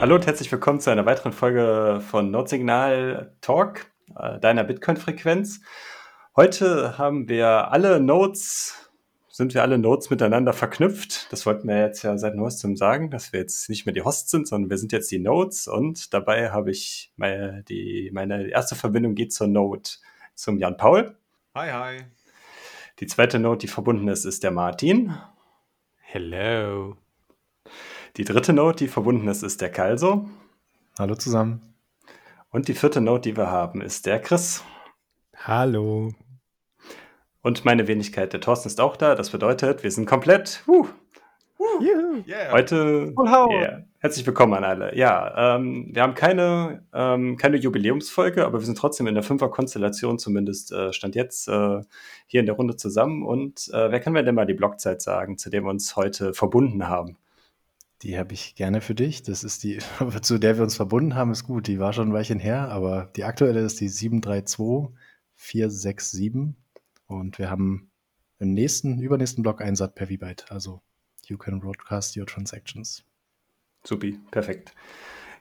Hallo und herzlich willkommen zu einer weiteren Folge von Nordsignal Talk, äh, deiner Bitcoin-Frequenz. Heute haben wir alle Nodes, sind wir alle Nodes miteinander verknüpft. Das wollten wir jetzt ja seit neuestem sagen, dass wir jetzt nicht mehr die Hosts sind, sondern wir sind jetzt die Nodes und dabei habe ich meine, die, meine erste Verbindung geht zur Node, zum Jan Paul. Hi, hi. Die zweite Node, die verbunden ist, ist der Martin. Hello. Die dritte Note, die verbunden ist, ist der Kalso. Hallo zusammen. Und die vierte Note, die wir haben, ist der Chris. Hallo. Und meine Wenigkeit, der Thorsten ist auch da. Das bedeutet, wir sind komplett. Uh, Yeah. Heute yeah. herzlich willkommen an alle. Ja, ähm, wir haben keine, ähm, keine Jubiläumsfolge, aber wir sind trotzdem in der Fünfer-Konstellation, zumindest äh, stand jetzt äh, hier in der Runde zusammen. Und äh, wer kann mir denn mal die Blockzeit sagen, zu der wir uns heute verbunden haben? Die habe ich gerne für dich. Das ist die, zu der wir uns verbunden haben, ist gut. Die war schon ein Weilchen her, aber die aktuelle ist die 732467. Und wir haben im nächsten, übernächsten Block einen Satz per V-Byte. Also you can broadcast your transactions. Supi, perfekt.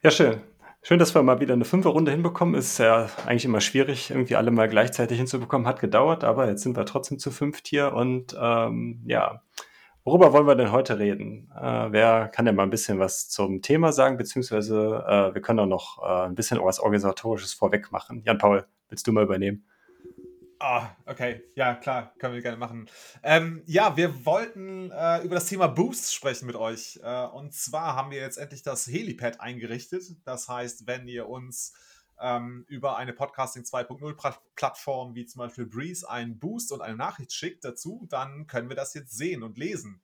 Ja, schön. Schön, dass wir mal wieder eine Fünferrunde hinbekommen. Ist ja eigentlich immer schwierig, irgendwie alle mal gleichzeitig hinzubekommen. Hat gedauert, aber jetzt sind wir trotzdem zu fünft hier. Und ähm, ja, Worüber wollen wir denn heute reden? Äh, wer kann denn mal ein bisschen was zum Thema sagen, beziehungsweise äh, wir können auch noch äh, ein bisschen was Organisatorisches vorweg machen. Jan-Paul, willst du mal übernehmen? Ah, okay. Ja, klar, können wir gerne machen. Ähm, ja, wir wollten äh, über das Thema Boosts sprechen mit euch. Äh, und zwar haben wir jetzt endlich das Helipad eingerichtet. Das heißt, wenn ihr uns ähm, über eine Podcasting 2.0 Plattform wie zum Beispiel Breeze einen Boost und eine Nachricht schickt dazu, dann können wir das jetzt sehen und lesen.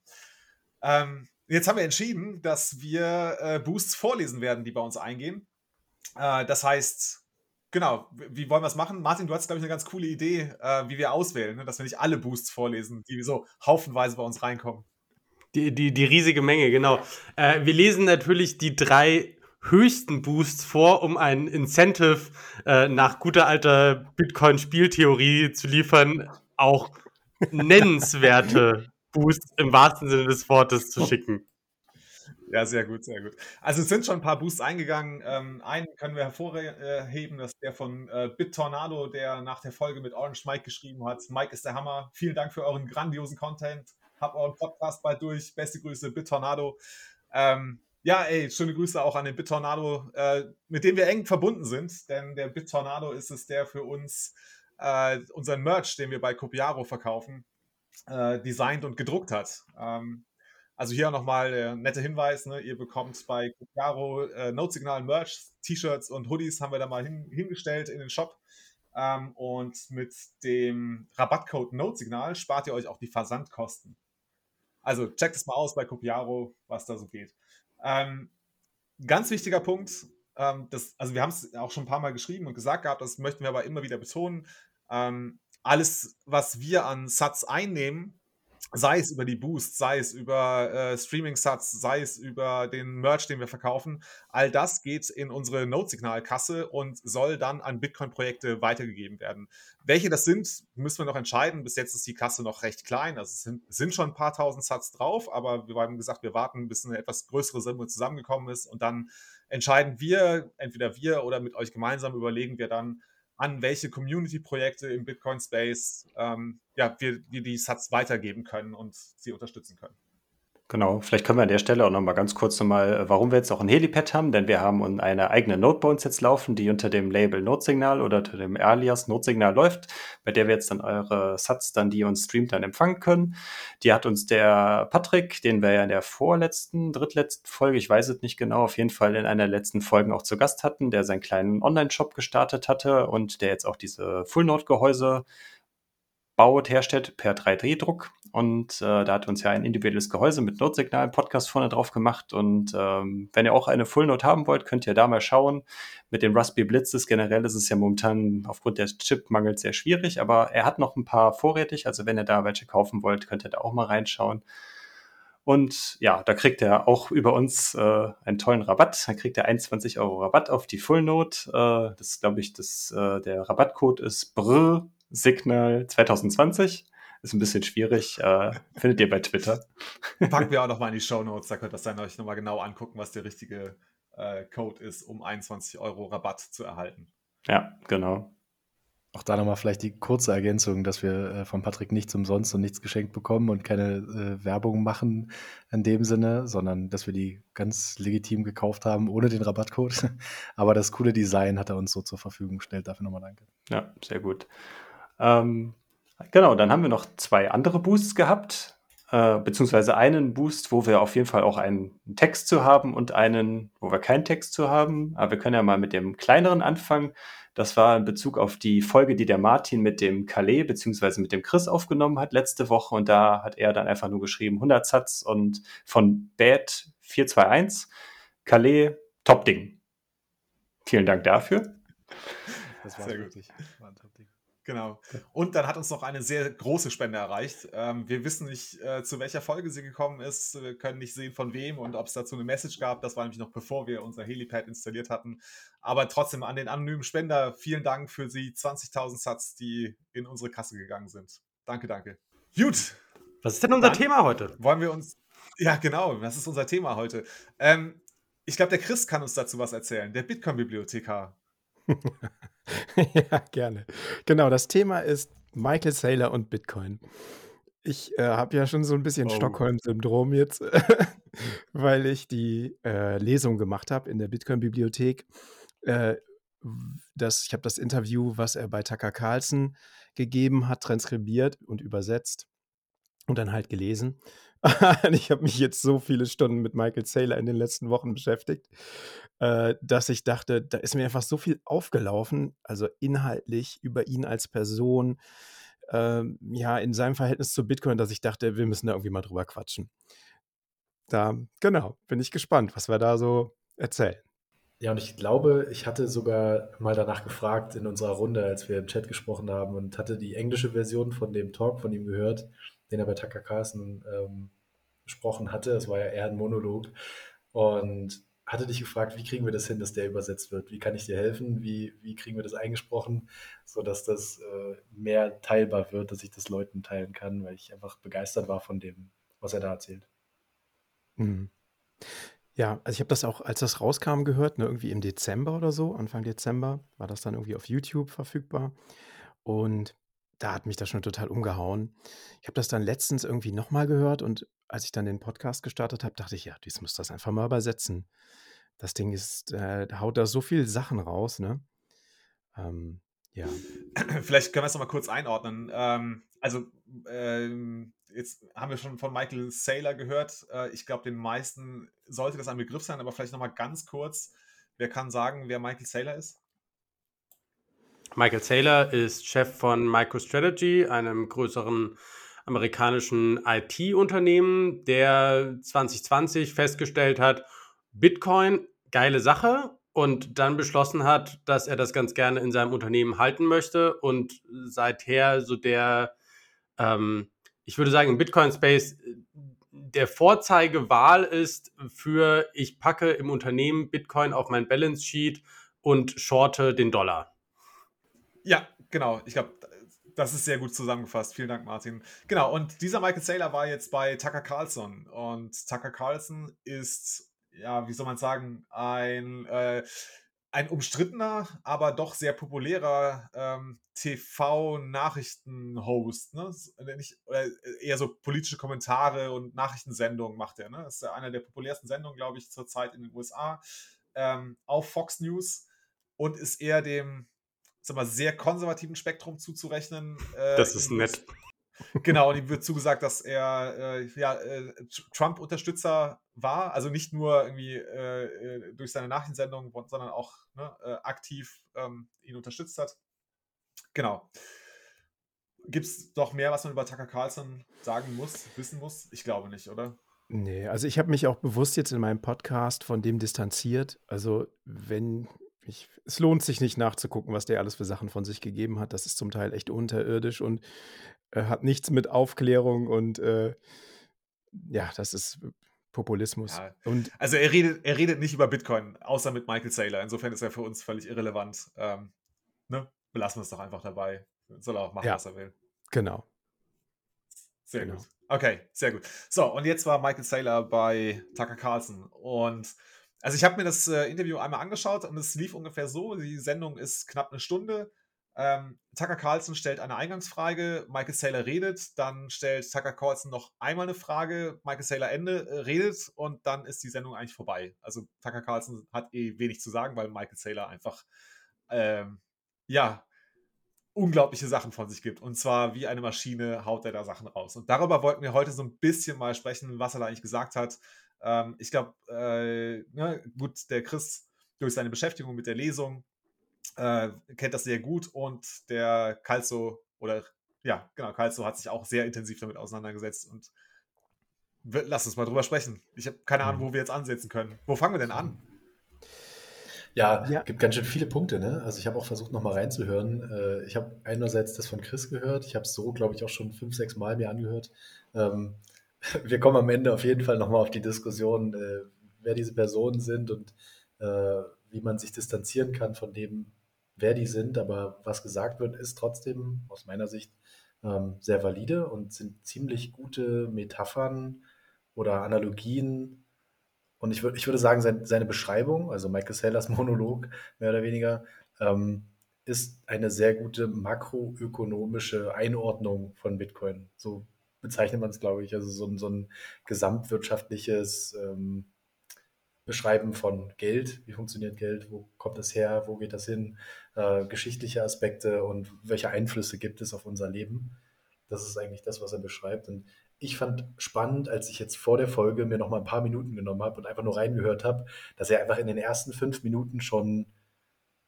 Ähm, jetzt haben wir entschieden, dass wir äh, Boosts vorlesen werden, die bei uns eingehen. Äh, das heißt, genau, wie wollen wir es machen? Martin, du hast, glaube ich, eine ganz coole Idee, äh, wie wir auswählen, ne? dass wir nicht alle Boosts vorlesen, die so haufenweise bei uns reinkommen. Die, die, die riesige Menge, genau. Äh, wir lesen natürlich die drei höchsten Boosts vor, um ein Incentive äh, nach guter alter Bitcoin-Spieltheorie zu liefern, auch nennenswerte Boosts im wahrsten Sinne des Wortes zu schicken. Ja, sehr gut, sehr gut. Also es sind schon ein paar Boosts eingegangen. Ähm, einen können wir hervorheben, das ist der von äh, BitTornado, der nach der Folge mit Orange Mike geschrieben hat. Mike ist der Hammer. Vielen Dank für euren grandiosen Content. Hab euren Podcast bald durch. Beste Grüße, BitTornado. Ähm, ja, ey, schöne Grüße auch an den BitTornado, äh, mit dem wir eng verbunden sind, denn der BitTornado ist es, der für uns äh, unseren Merch, den wir bei Copiaro verkaufen, äh, designt und gedruckt hat. Ähm, also hier nochmal der nette Hinweis, ne? ihr bekommt bei Copiaro äh, Notsignal Merch, T-Shirts und Hoodies haben wir da mal hin, hingestellt in den Shop. Ähm, und mit dem Rabattcode Notsignal spart ihr euch auch die Versandkosten. Also checkt es mal aus bei Copiaro, was da so geht. Ähm, ganz wichtiger Punkt, ähm, das, also wir haben es auch schon ein paar Mal geschrieben und gesagt gehabt, das möchten wir aber immer wieder betonen. Ähm, alles, was wir an Satz einnehmen, sei es über die Boost, sei es über äh, Streaming-Sats, sei es über den Merch, den wir verkaufen, all das geht in unsere Node-Signal-Kasse und soll dann an Bitcoin-Projekte weitergegeben werden. Welche das sind, müssen wir noch entscheiden. Bis jetzt ist die Kasse noch recht klein, also es sind, sind schon ein paar tausend Sats drauf, aber wir haben gesagt, wir warten, bis eine etwas größere Summe zusammengekommen ist und dann entscheiden wir, entweder wir oder mit euch gemeinsam überlegen wir dann, an welche Community-Projekte im Bitcoin-Space ähm, ja, wir, wir die Sats weitergeben können und sie unterstützen können. Genau, vielleicht können wir an der Stelle auch noch mal ganz kurz nochmal, äh, warum wir jetzt auch ein Helipad haben, denn wir haben eine eigene Node bei uns jetzt laufen, die unter dem Label Notesignal oder unter dem Alias Notesignal läuft, bei der wir jetzt dann eure Sats dann, die uns streamt, dann empfangen können. Die hat uns der Patrick, den wir ja in der vorletzten, drittletzten Folge, ich weiß es nicht genau, auf jeden Fall in einer der letzten Folgen auch zu Gast hatten, der seinen kleinen Online-Shop gestartet hatte und der jetzt auch diese Full-Node-Gehäuse baut, herstellt per 3D-Druck. Und äh, da hat uns ja ein individuelles Gehäuse mit Notsignal-Podcast vorne drauf gemacht. Und ähm, wenn ihr auch eine Full Note haben wollt, könnt ihr da mal schauen. Mit den Raspberry Blitzes generell ist es ja momentan aufgrund des Chipmangels sehr schwierig, aber er hat noch ein paar vorrätig. Also wenn ihr da welche kaufen wollt, könnt ihr da auch mal reinschauen. Und ja, da kriegt er auch über uns äh, einen tollen Rabatt. Da kriegt er 21 Euro Rabatt auf die Full Note. Äh, das glaube ich, das, äh, der Rabattcode ist BRR Signal 2020. Ist ein bisschen schwierig. Äh, findet ihr bei Twitter. Packen wir auch nochmal in die Show Notes. Da könnt ihr das dann euch nochmal genau angucken, was der richtige Code ist, um 21 Euro Rabatt zu erhalten. Ja, genau. Auch da nochmal vielleicht die kurze Ergänzung, dass wir äh, von Patrick nichts umsonst und nichts geschenkt bekommen und keine äh, Werbung machen in dem Sinne, sondern dass wir die ganz legitim gekauft haben ohne den Rabattcode. Aber das coole Design hat er uns so zur Verfügung gestellt. Dafür nochmal danke. Ja, sehr gut. Ähm, genau, dann haben wir noch zwei andere Boosts gehabt, äh, beziehungsweise einen Boost, wo wir auf jeden Fall auch einen Text zu haben und einen, wo wir keinen Text zu haben. Aber wir können ja mal mit dem kleineren anfangen. Das war in Bezug auf die Folge, die der Martin mit dem Calais bzw. mit dem Chris aufgenommen hat letzte Woche. Und da hat er dann einfach nur geschrieben 100 Satz und von Bad 421 Calais Top-Ding. Vielen Dank dafür. Das war Sehr gut. Genau. Und dann hat uns noch eine sehr große Spende erreicht. Ähm, wir wissen nicht, äh, zu welcher Folge sie gekommen ist. Wir können nicht sehen, von wem und ob es dazu eine Message gab. Das war nämlich noch bevor wir unser Helipad installiert hatten. Aber trotzdem an den anonymen Spender vielen Dank für die 20.000 Satz, die in unsere Kasse gegangen sind. Danke, danke. Gut. Was ist denn unser dann Thema heute? Wollen wir uns. Ja, genau. Das ist unser Thema heute. Ähm, ich glaube, der Chris kann uns dazu was erzählen. Der Bitcoin-Bibliothekar. ja, gerne. Genau, das Thema ist Michael Saylor und Bitcoin. Ich äh, habe ja schon so ein bisschen oh. Stockholm-Syndrom jetzt, weil ich die äh, Lesung gemacht habe in der Bitcoin-Bibliothek. Äh, ich habe das Interview, was er bei Tucker Carlson gegeben hat, transkribiert und übersetzt und dann halt gelesen. ich habe mich jetzt so viele Stunden mit Michael Saylor in den letzten Wochen beschäftigt, äh, dass ich dachte, da ist mir einfach so viel aufgelaufen, also inhaltlich über ihn als Person, äh, ja, in seinem Verhältnis zu Bitcoin, dass ich dachte, wir müssen da irgendwie mal drüber quatschen. Da, genau, bin ich gespannt, was wir da so erzählen. Ja, und ich glaube, ich hatte sogar mal danach gefragt in unserer Runde, als wir im Chat gesprochen haben und hatte die englische Version von dem Talk von ihm gehört, den er bei Tucker Carlson ähm, gesprochen hatte. Es war ja eher ein Monolog. Und hatte dich gefragt, wie kriegen wir das hin, dass der übersetzt wird? Wie kann ich dir helfen? Wie, wie kriegen wir das eingesprochen, sodass das äh, mehr teilbar wird, dass ich das Leuten teilen kann, weil ich einfach begeistert war von dem, was er da erzählt. Mhm. Ja, also ich habe das auch, als das rauskam, gehört, ne, irgendwie im Dezember oder so, Anfang Dezember, war das dann irgendwie auf YouTube verfügbar. Und da hat mich das schon total umgehauen. Ich habe das dann letztens irgendwie nochmal gehört und als ich dann den Podcast gestartet habe, dachte ich, ja, dies muss das einfach mal übersetzen. Das Ding ist, äh, haut da so viele Sachen raus, ne? Ähm, ja. Vielleicht können wir es nochmal kurz einordnen. Ähm, also, ähm, jetzt haben wir schon von Michael Saylor gehört. Äh, ich glaube, den meisten sollte das ein Begriff sein, aber vielleicht nochmal ganz kurz. Wer kann sagen, wer Michael Saylor ist? Michael Saylor ist Chef von MicroStrategy, einem größeren amerikanischen IT-Unternehmen, der 2020 festgestellt hat, Bitcoin, geile Sache, und dann beschlossen hat, dass er das ganz gerne in seinem Unternehmen halten möchte und seither so der, ähm, ich würde sagen, im Bitcoin-Space der Vorzeigewahl ist für, ich packe im Unternehmen Bitcoin auf mein Balance Sheet und shorte den Dollar. Ja, genau. Ich glaube, das ist sehr gut zusammengefasst. Vielen Dank, Martin. Genau, und dieser Michael Saylor war jetzt bei Tucker Carlson. Und Tucker Carlson ist, ja, wie soll man sagen, ein, äh, ein umstrittener, aber doch sehr populärer ähm, TV-Nachrichten-Host. Ne? eher so politische Kommentare und Nachrichtensendungen macht er. Ne? Ist ja einer der populärsten Sendungen, glaube ich, zurzeit in den USA ähm, auf Fox News und ist eher dem sag mal, sehr konservativen Spektrum zuzurechnen. Äh, das ist nett. Genau, und ihm wird zugesagt, dass er äh, ja, äh, Trump-Unterstützer war, also nicht nur irgendwie äh, äh durch seine Nachrichtensendung, sondern auch ne, äh, aktiv ähm, ihn unterstützt hat. Genau. Gibt es doch mehr, was man über Tucker Carlson sagen muss, wissen muss? Ich glaube nicht, oder? Nee, also ich habe mich auch bewusst jetzt in meinem Podcast von dem distanziert. Also wenn ich, es lohnt sich nicht nachzugucken, was der alles für Sachen von sich gegeben hat. Das ist zum Teil echt unterirdisch und äh, hat nichts mit Aufklärung und äh, ja, das ist Populismus. Ja. Und also er redet, er redet nicht über Bitcoin, außer mit Michael Saylor. Insofern ist er für uns völlig irrelevant. Ähm, ne? Belassen wir es doch einfach dabei. Soll er auch machen, ja. was er will. Genau. Sehr genau. gut. Okay, sehr gut. So, und jetzt war Michael Saylor bei Tucker Carlson und Also ich habe mir das äh, Interview einmal angeschaut und es lief ungefähr so. Die Sendung ist knapp eine Stunde. Ähm, Tucker Carlson stellt eine Eingangsfrage, Michael Saylor redet, dann stellt Tucker Carlson noch einmal eine Frage, Michael Saylor Ende äh, redet und dann ist die Sendung eigentlich vorbei. Also Tucker Carlson hat eh wenig zu sagen, weil Michael Saylor einfach ähm, ja unglaubliche Sachen von sich gibt. Und zwar wie eine Maschine haut er da Sachen raus. Und darüber wollten wir heute so ein bisschen mal sprechen, was er da eigentlich gesagt hat. Ähm, ich glaube, äh, ne, gut, der Chris durch seine Beschäftigung mit der Lesung äh, kennt das sehr gut und der Calzo oder ja, genau, Calzo hat sich auch sehr intensiv damit auseinandergesetzt und lass uns mal drüber sprechen. Ich habe keine Ahnung, mhm. wo wir jetzt ansetzen können. Wo fangen wir denn an? Ja, ja. gibt ganz schön viele Punkte. Ne? Also ich habe auch versucht, nochmal reinzuhören. Äh, ich habe einerseits das von Chris gehört. Ich habe es so, glaube ich, auch schon fünf, sechs Mal mir angehört. Ähm, wir kommen am Ende auf jeden Fall nochmal auf die Diskussion, äh, wer diese Personen sind und äh, wie man sich distanzieren kann von dem, wer die sind. Aber was gesagt wird, ist trotzdem aus meiner Sicht ähm, sehr valide und sind ziemlich gute Metaphern oder Analogien. Und ich, ich würde sagen, sein, seine Beschreibung, also Michael Saylors Monolog mehr oder weniger, ähm, ist eine sehr gute makroökonomische Einordnung von Bitcoin. So bezeichnet man es, glaube ich. Also so, so ein gesamtwirtschaftliches ähm, Beschreiben von Geld, wie funktioniert Geld, wo kommt es her, wo geht das hin, äh, geschichtliche Aspekte und welche Einflüsse gibt es auf unser Leben. Das ist eigentlich das, was er beschreibt. Und ich fand spannend, als ich jetzt vor der Folge mir noch mal ein paar Minuten genommen habe und einfach nur reingehört habe, dass er einfach in den ersten fünf Minuten schon,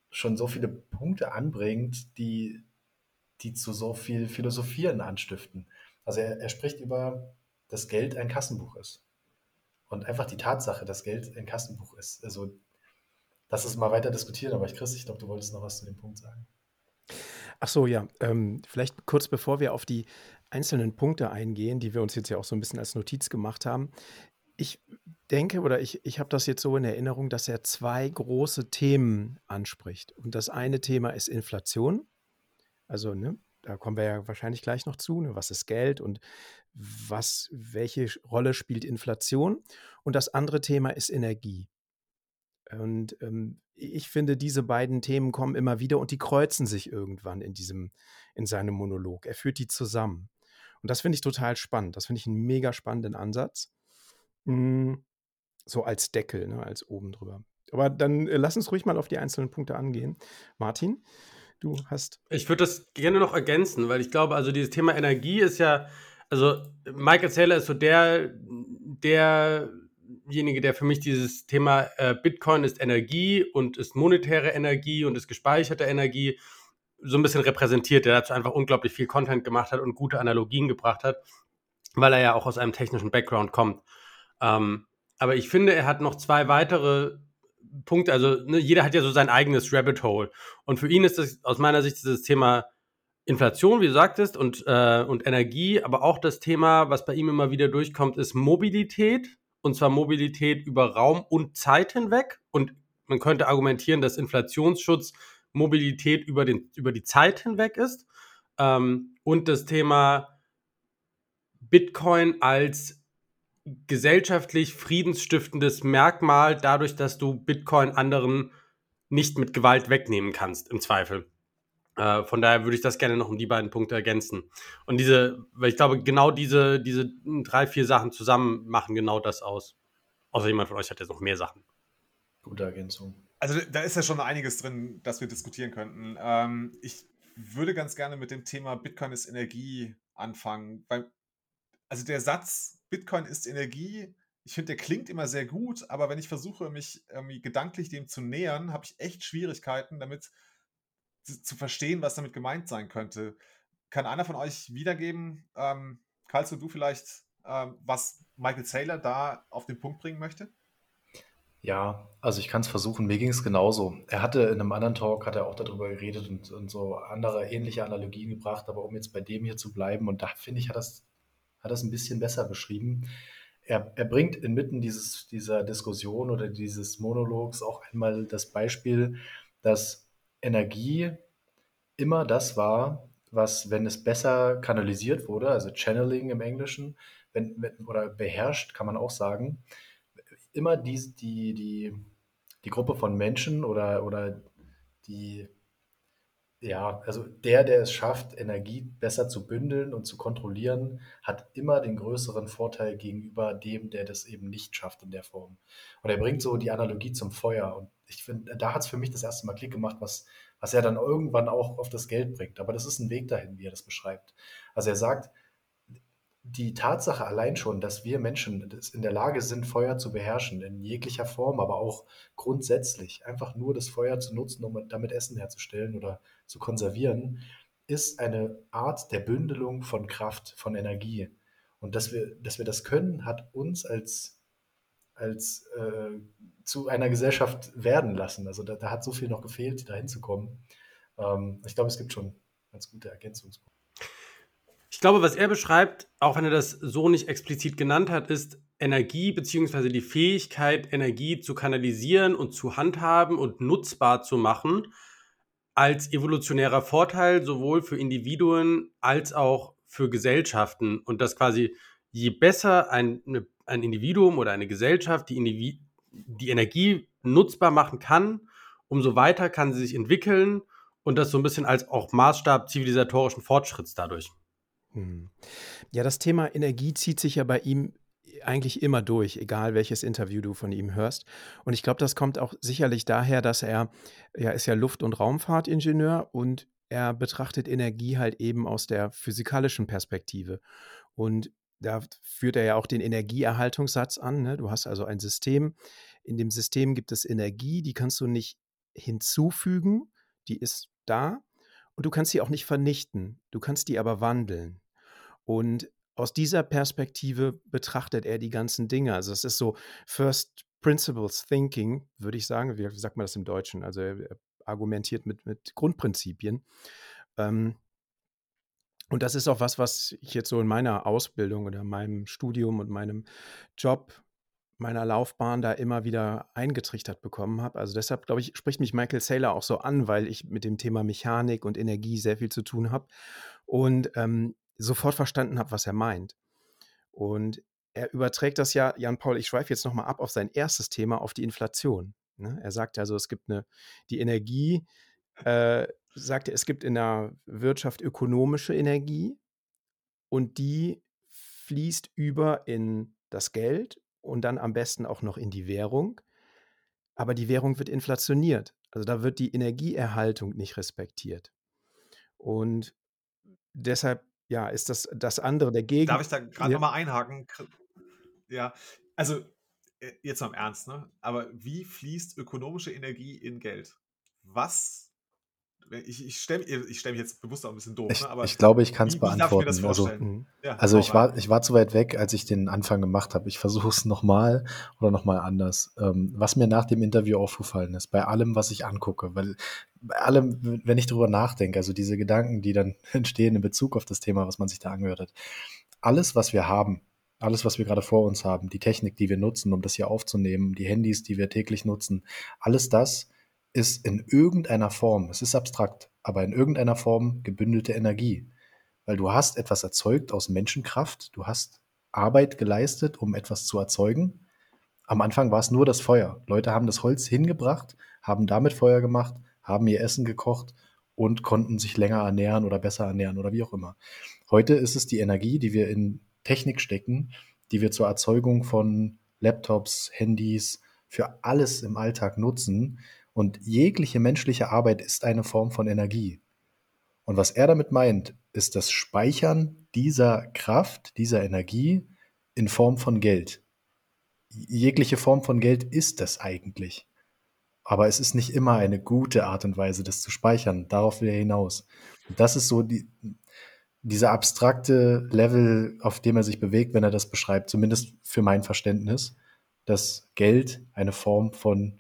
schon so viele Punkte anbringt, die, die zu so viel Philosophieren anstiften. Also er, er spricht über, dass Geld ein Kassenbuch ist. Und einfach die Tatsache, dass Geld ein Kassenbuch ist. Also, lass es mal weiter diskutieren, aber ich, Chris, ich glaube, du wolltest noch was zu dem Punkt sagen. Ach so, ja. Ähm, vielleicht kurz bevor wir auf die einzelnen Punkte eingehen, die wir uns jetzt ja auch so ein bisschen als Notiz gemacht haben. Ich denke oder ich, ich habe das jetzt so in Erinnerung, dass er zwei große Themen anspricht. Und das eine Thema ist Inflation. Also, ne, da kommen wir ja wahrscheinlich gleich noch zu. Ne, was ist Geld und was, welche Rolle spielt Inflation? Und das andere Thema ist Energie. Und ähm, ich finde, diese beiden Themen kommen immer wieder und die kreuzen sich irgendwann in diesem, in seinem Monolog. Er führt die zusammen. Und das finde ich total spannend. Das finde ich einen mega spannenden Ansatz. Hm, so als Deckel, ne, als oben drüber. Aber dann äh, lass uns ruhig mal auf die einzelnen Punkte angehen. Martin, du hast. Ich würde das gerne noch ergänzen, weil ich glaube, also dieses Thema Energie ist ja also Michael Saylor ist so der, derjenige, der für mich dieses Thema äh, Bitcoin ist Energie und ist monetäre Energie und ist gespeicherte Energie so ein bisschen repräsentiert, der dazu einfach unglaublich viel Content gemacht hat und gute Analogien gebracht hat, weil er ja auch aus einem technischen Background kommt. Ähm, aber ich finde, er hat noch zwei weitere Punkte. Also ne, jeder hat ja so sein eigenes Rabbit Hole. Und für ihn ist das aus meiner Sicht dieses Thema Inflation, wie du sagtest, und, äh, und Energie, aber auch das Thema, was bei ihm immer wieder durchkommt, ist Mobilität. Und zwar Mobilität über Raum und Zeit hinweg. Und man könnte argumentieren, dass Inflationsschutz Mobilität über, den, über die Zeit hinweg ist. Ähm, und das Thema Bitcoin als gesellschaftlich friedensstiftendes Merkmal, dadurch, dass du Bitcoin anderen nicht mit Gewalt wegnehmen kannst, im Zweifel. Äh, von daher würde ich das gerne noch um die beiden Punkte ergänzen. Und diese, weil ich glaube, genau diese, diese drei, vier Sachen zusammen machen genau das aus. Außer jemand von euch hat jetzt noch mehr Sachen. Gute Ergänzung. Also da ist ja schon einiges drin, das wir diskutieren könnten. Ähm, ich würde ganz gerne mit dem Thema Bitcoin ist Energie anfangen. Weil, also der Satz Bitcoin ist Energie, ich finde, der klingt immer sehr gut, aber wenn ich versuche, mich irgendwie gedanklich dem zu nähern, habe ich echt Schwierigkeiten damit, zu verstehen, was damit gemeint sein könnte. Kann einer von euch wiedergeben, ähm, Karlst du vielleicht, ähm, was Michael Saylor da auf den Punkt bringen möchte? Ja, also ich kann es versuchen. Mir ging es genauso. Er hatte in einem anderen Talk hat er auch darüber geredet und, und so andere ähnliche Analogien gebracht, aber um jetzt bei dem hier zu bleiben, und da finde ich, hat das, hat das ein bisschen besser beschrieben. Er, er bringt inmitten dieses, dieser Diskussion oder dieses Monologs auch einmal das Beispiel, dass Energie immer das war, was, wenn es besser kanalisiert wurde, also Channeling im Englischen, wenn, oder beherrscht, kann man auch sagen, immer die, die, die, die Gruppe von Menschen oder, oder die, ja, also der, der es schafft, Energie besser zu bündeln und zu kontrollieren, hat immer den größeren Vorteil gegenüber dem, der das eben nicht schafft in der Form. Und er bringt so die Analogie zum Feuer. Und ich finde, da hat es für mich das erste Mal Klick gemacht, was, was er dann irgendwann auch auf das Geld bringt. Aber das ist ein Weg dahin, wie er das beschreibt. Also er sagt, die Tatsache allein schon, dass wir Menschen in der Lage sind, Feuer zu beherrschen, in jeglicher Form, aber auch grundsätzlich, einfach nur das Feuer zu nutzen, um damit Essen herzustellen oder zu konservieren, ist eine Art der Bündelung von Kraft, von Energie. Und dass wir, dass wir das können, hat uns als, als äh, zu einer Gesellschaft werden lassen. Also da, da, hat so viel noch gefehlt, da hinzukommen. Ähm, ich glaube, es gibt schon ganz gute Ergänzungspunkte. Ich glaube, was er beschreibt, auch wenn er das so nicht explizit genannt hat, ist Energie bzw. die Fähigkeit, Energie zu kanalisieren und zu handhaben und nutzbar zu machen, als evolutionärer Vorteil sowohl für Individuen als auch für Gesellschaften. Und dass quasi je besser ein, ein Individuum oder eine Gesellschaft die, die Energie nutzbar machen kann, umso weiter kann sie sich entwickeln und das so ein bisschen als auch Maßstab zivilisatorischen Fortschritts dadurch. Hm. Ja, das Thema Energie zieht sich ja bei ihm eigentlich immer durch, egal welches Interview du von ihm hörst. Und ich glaube, das kommt auch sicherlich daher, dass er, ja, ist ja Luft- und Raumfahrtingenieur und er betrachtet Energie halt eben aus der physikalischen Perspektive. Und da führt er ja auch den Energieerhaltungssatz an. Ne? Du hast also ein System. In dem System gibt es Energie, die kannst du nicht hinzufügen, die ist da. Und du kannst sie auch nicht vernichten, du kannst die aber wandeln. Und aus dieser Perspektive betrachtet er die ganzen Dinge. Also es ist so First Principles Thinking, würde ich sagen. Wie sagt man das im Deutschen? Also er argumentiert mit, mit Grundprinzipien. Ähm, und das ist auch was, was ich jetzt so in meiner Ausbildung oder meinem Studium und meinem Job meiner Laufbahn da immer wieder eingetrichtert bekommen habe. Also deshalb, glaube ich, spricht mich Michael Saylor auch so an, weil ich mit dem Thema Mechanik und Energie sehr viel zu tun habe und ähm, sofort verstanden habe, was er meint. Und er überträgt das ja, Jan-Paul, ich schweife jetzt nochmal ab auf sein erstes Thema, auf die Inflation. Ne? Er sagt also, es gibt eine, die Energie, äh, sagt er, es gibt in der Wirtschaft ökonomische Energie und die fließt über in das Geld und dann am besten auch noch in die Währung. Aber die Währung wird inflationiert. Also da wird die Energieerhaltung nicht respektiert. Und deshalb, ja, ist das das andere dagegen. Darf ich da gerade ja. nochmal einhaken? Ja, also äh, jetzt mal im Ernst, ne? Aber wie fließt ökonomische Energie in Geld? Was ich, ich stelle ich stell mich jetzt bewusst auch ein bisschen doof, ich, ne? aber ich glaube, ich kann es beantworten. also, mhm. ja, also ich war, ich war zu weit weg, als ich den Anfang gemacht habe. Ich versuche es nochmal oder nochmal anders. Ähm, was mir nach dem Interview aufgefallen ist, bei allem, was ich angucke, weil bei allem, wenn ich darüber nachdenke, also diese Gedanken, die dann entstehen in Bezug auf das Thema, was man sich da angehört hat, alles, was wir haben, alles, was wir gerade vor uns haben, die Technik, die wir nutzen, um das hier aufzunehmen, die Handys, die wir täglich nutzen, alles das ist in irgendeiner Form, es ist abstrakt, aber in irgendeiner Form gebündelte Energie. Weil du hast etwas erzeugt aus Menschenkraft, du hast Arbeit geleistet, um etwas zu erzeugen. Am Anfang war es nur das Feuer. Leute haben das Holz hingebracht, haben damit Feuer gemacht, haben ihr Essen gekocht und konnten sich länger ernähren oder besser ernähren oder wie auch immer. Heute ist es die Energie, die wir in Technik stecken, die wir zur Erzeugung von Laptops, Handys, für alles im Alltag nutzen, und jegliche menschliche Arbeit ist eine Form von Energie. Und was er damit meint, ist das Speichern dieser Kraft, dieser Energie in Form von Geld. Jegliche Form von Geld ist das eigentlich. Aber es ist nicht immer eine gute Art und Weise, das zu speichern. Darauf will er hinaus. Und das ist so die, dieser abstrakte Level, auf dem er sich bewegt, wenn er das beschreibt, zumindest für mein Verständnis, dass Geld eine Form von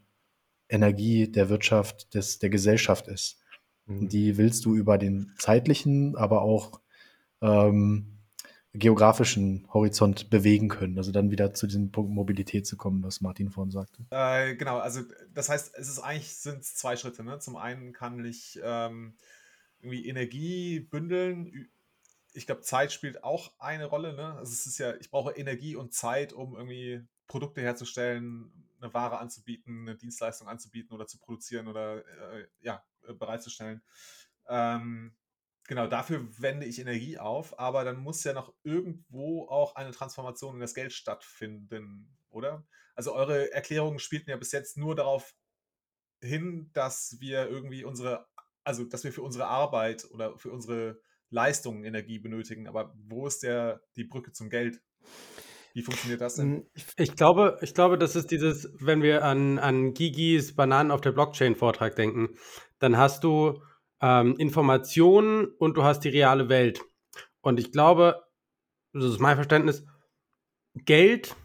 Energie der Wirtschaft, des, der Gesellschaft ist. Mhm. Die willst du über den zeitlichen, aber auch ähm, geografischen Horizont bewegen können. Also dann wieder zu diesem Punkt Mobilität zu kommen, was Martin vorhin sagte. Äh, genau, also das heißt, es ist eigentlich sind zwei Schritte. Ne? Zum einen kann ich ähm, irgendwie Energie bündeln ich glaube, Zeit spielt auch eine Rolle. Ne? Also es ist ja, ich brauche Energie und Zeit, um irgendwie Produkte herzustellen, eine Ware anzubieten, eine Dienstleistung anzubieten oder zu produzieren oder äh, ja, äh, bereitzustellen. Ähm, genau, dafür wende ich Energie auf, aber dann muss ja noch irgendwo auch eine Transformation in das Geld stattfinden, oder? Also eure Erklärungen spielten ja bis jetzt nur darauf hin, dass wir irgendwie unsere, also dass wir für unsere Arbeit oder für unsere Leistungen Energie benötigen. Aber wo ist der, die Brücke zum Geld? Wie funktioniert das denn? Hm, ich glaube, ich glaube, das ist dieses, wenn wir an, an Gigis Bananen auf der Blockchain-Vortrag denken, dann hast du ähm, Informationen und du hast die reale Welt. Und ich glaube, das ist mein Verständnis, Geld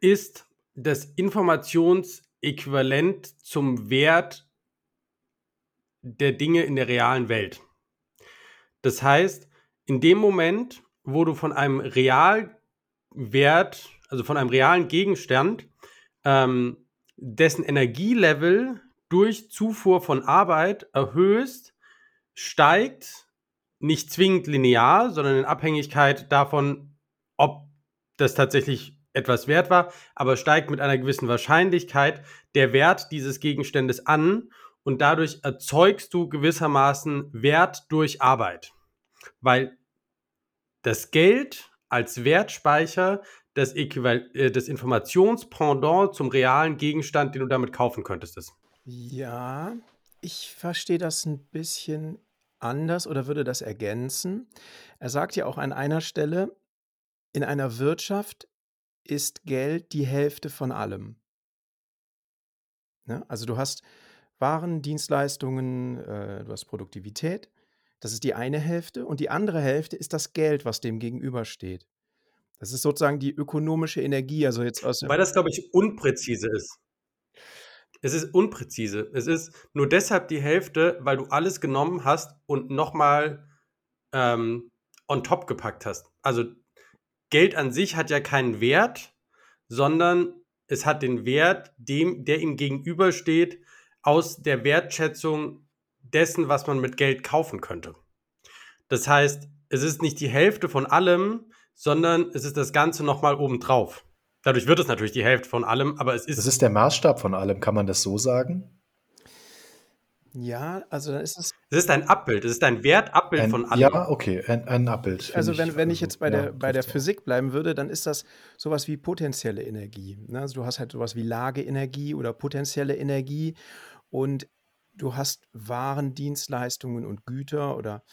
ist das Informationsäquivalent zum Wert der Dinge in der realen Welt. Das heißt, in dem Moment, wo du von einem Realwert, also von einem realen Gegenstand, ähm, dessen Energielevel durch Zufuhr von Arbeit erhöhst, steigt nicht zwingend linear, sondern in Abhängigkeit davon, ob das tatsächlich etwas wert war, aber steigt mit einer gewissen Wahrscheinlichkeit der Wert dieses Gegenstandes an und dadurch erzeugst du gewissermaßen Wert durch Arbeit, weil das Geld als Wertspeicher das, Äquival äh, das Informationspendant zum realen Gegenstand, den du damit kaufen könntest, ist. Ja, ich verstehe das ein bisschen anders oder würde das ergänzen. Er sagt ja auch an einer Stelle, in einer Wirtschaft ist Geld die Hälfte von allem. Ne? Also du hast Waren, Dienstleistungen, äh, du hast Produktivität. Das ist die eine Hälfte. Und die andere Hälfte ist das Geld, was dem gegenübersteht. Das ist sozusagen die ökonomische Energie. Also jetzt aus Weil das, glaube ich, unpräzise ist. Es ist unpräzise. Es ist nur deshalb die Hälfte, weil du alles genommen hast und nochmal ähm, on top gepackt hast. Also Geld an sich hat ja keinen Wert, sondern es hat den Wert, dem, der ihm gegenübersteht, aus der Wertschätzung dessen, was man mit Geld kaufen könnte. Das heißt, es ist nicht die Hälfte von allem, sondern es ist das Ganze nochmal obendrauf. Dadurch wird es natürlich die Hälfte von allem, aber es ist. Das ist der Maßstab von allem, kann man das so sagen? Ja, also dann ist es. Es ist ein Abbild, es ist ein Wertabbild ein, von allem. Ja, okay, ein, ein Abbild. Also wenn, wenn ich jetzt bei, ja, der, bei der Physik bleiben würde, dann ist das sowas wie potenzielle Energie. Ne? Also du hast halt sowas wie Lageenergie oder potenzielle Energie und du hast Waren, Dienstleistungen und Güter oder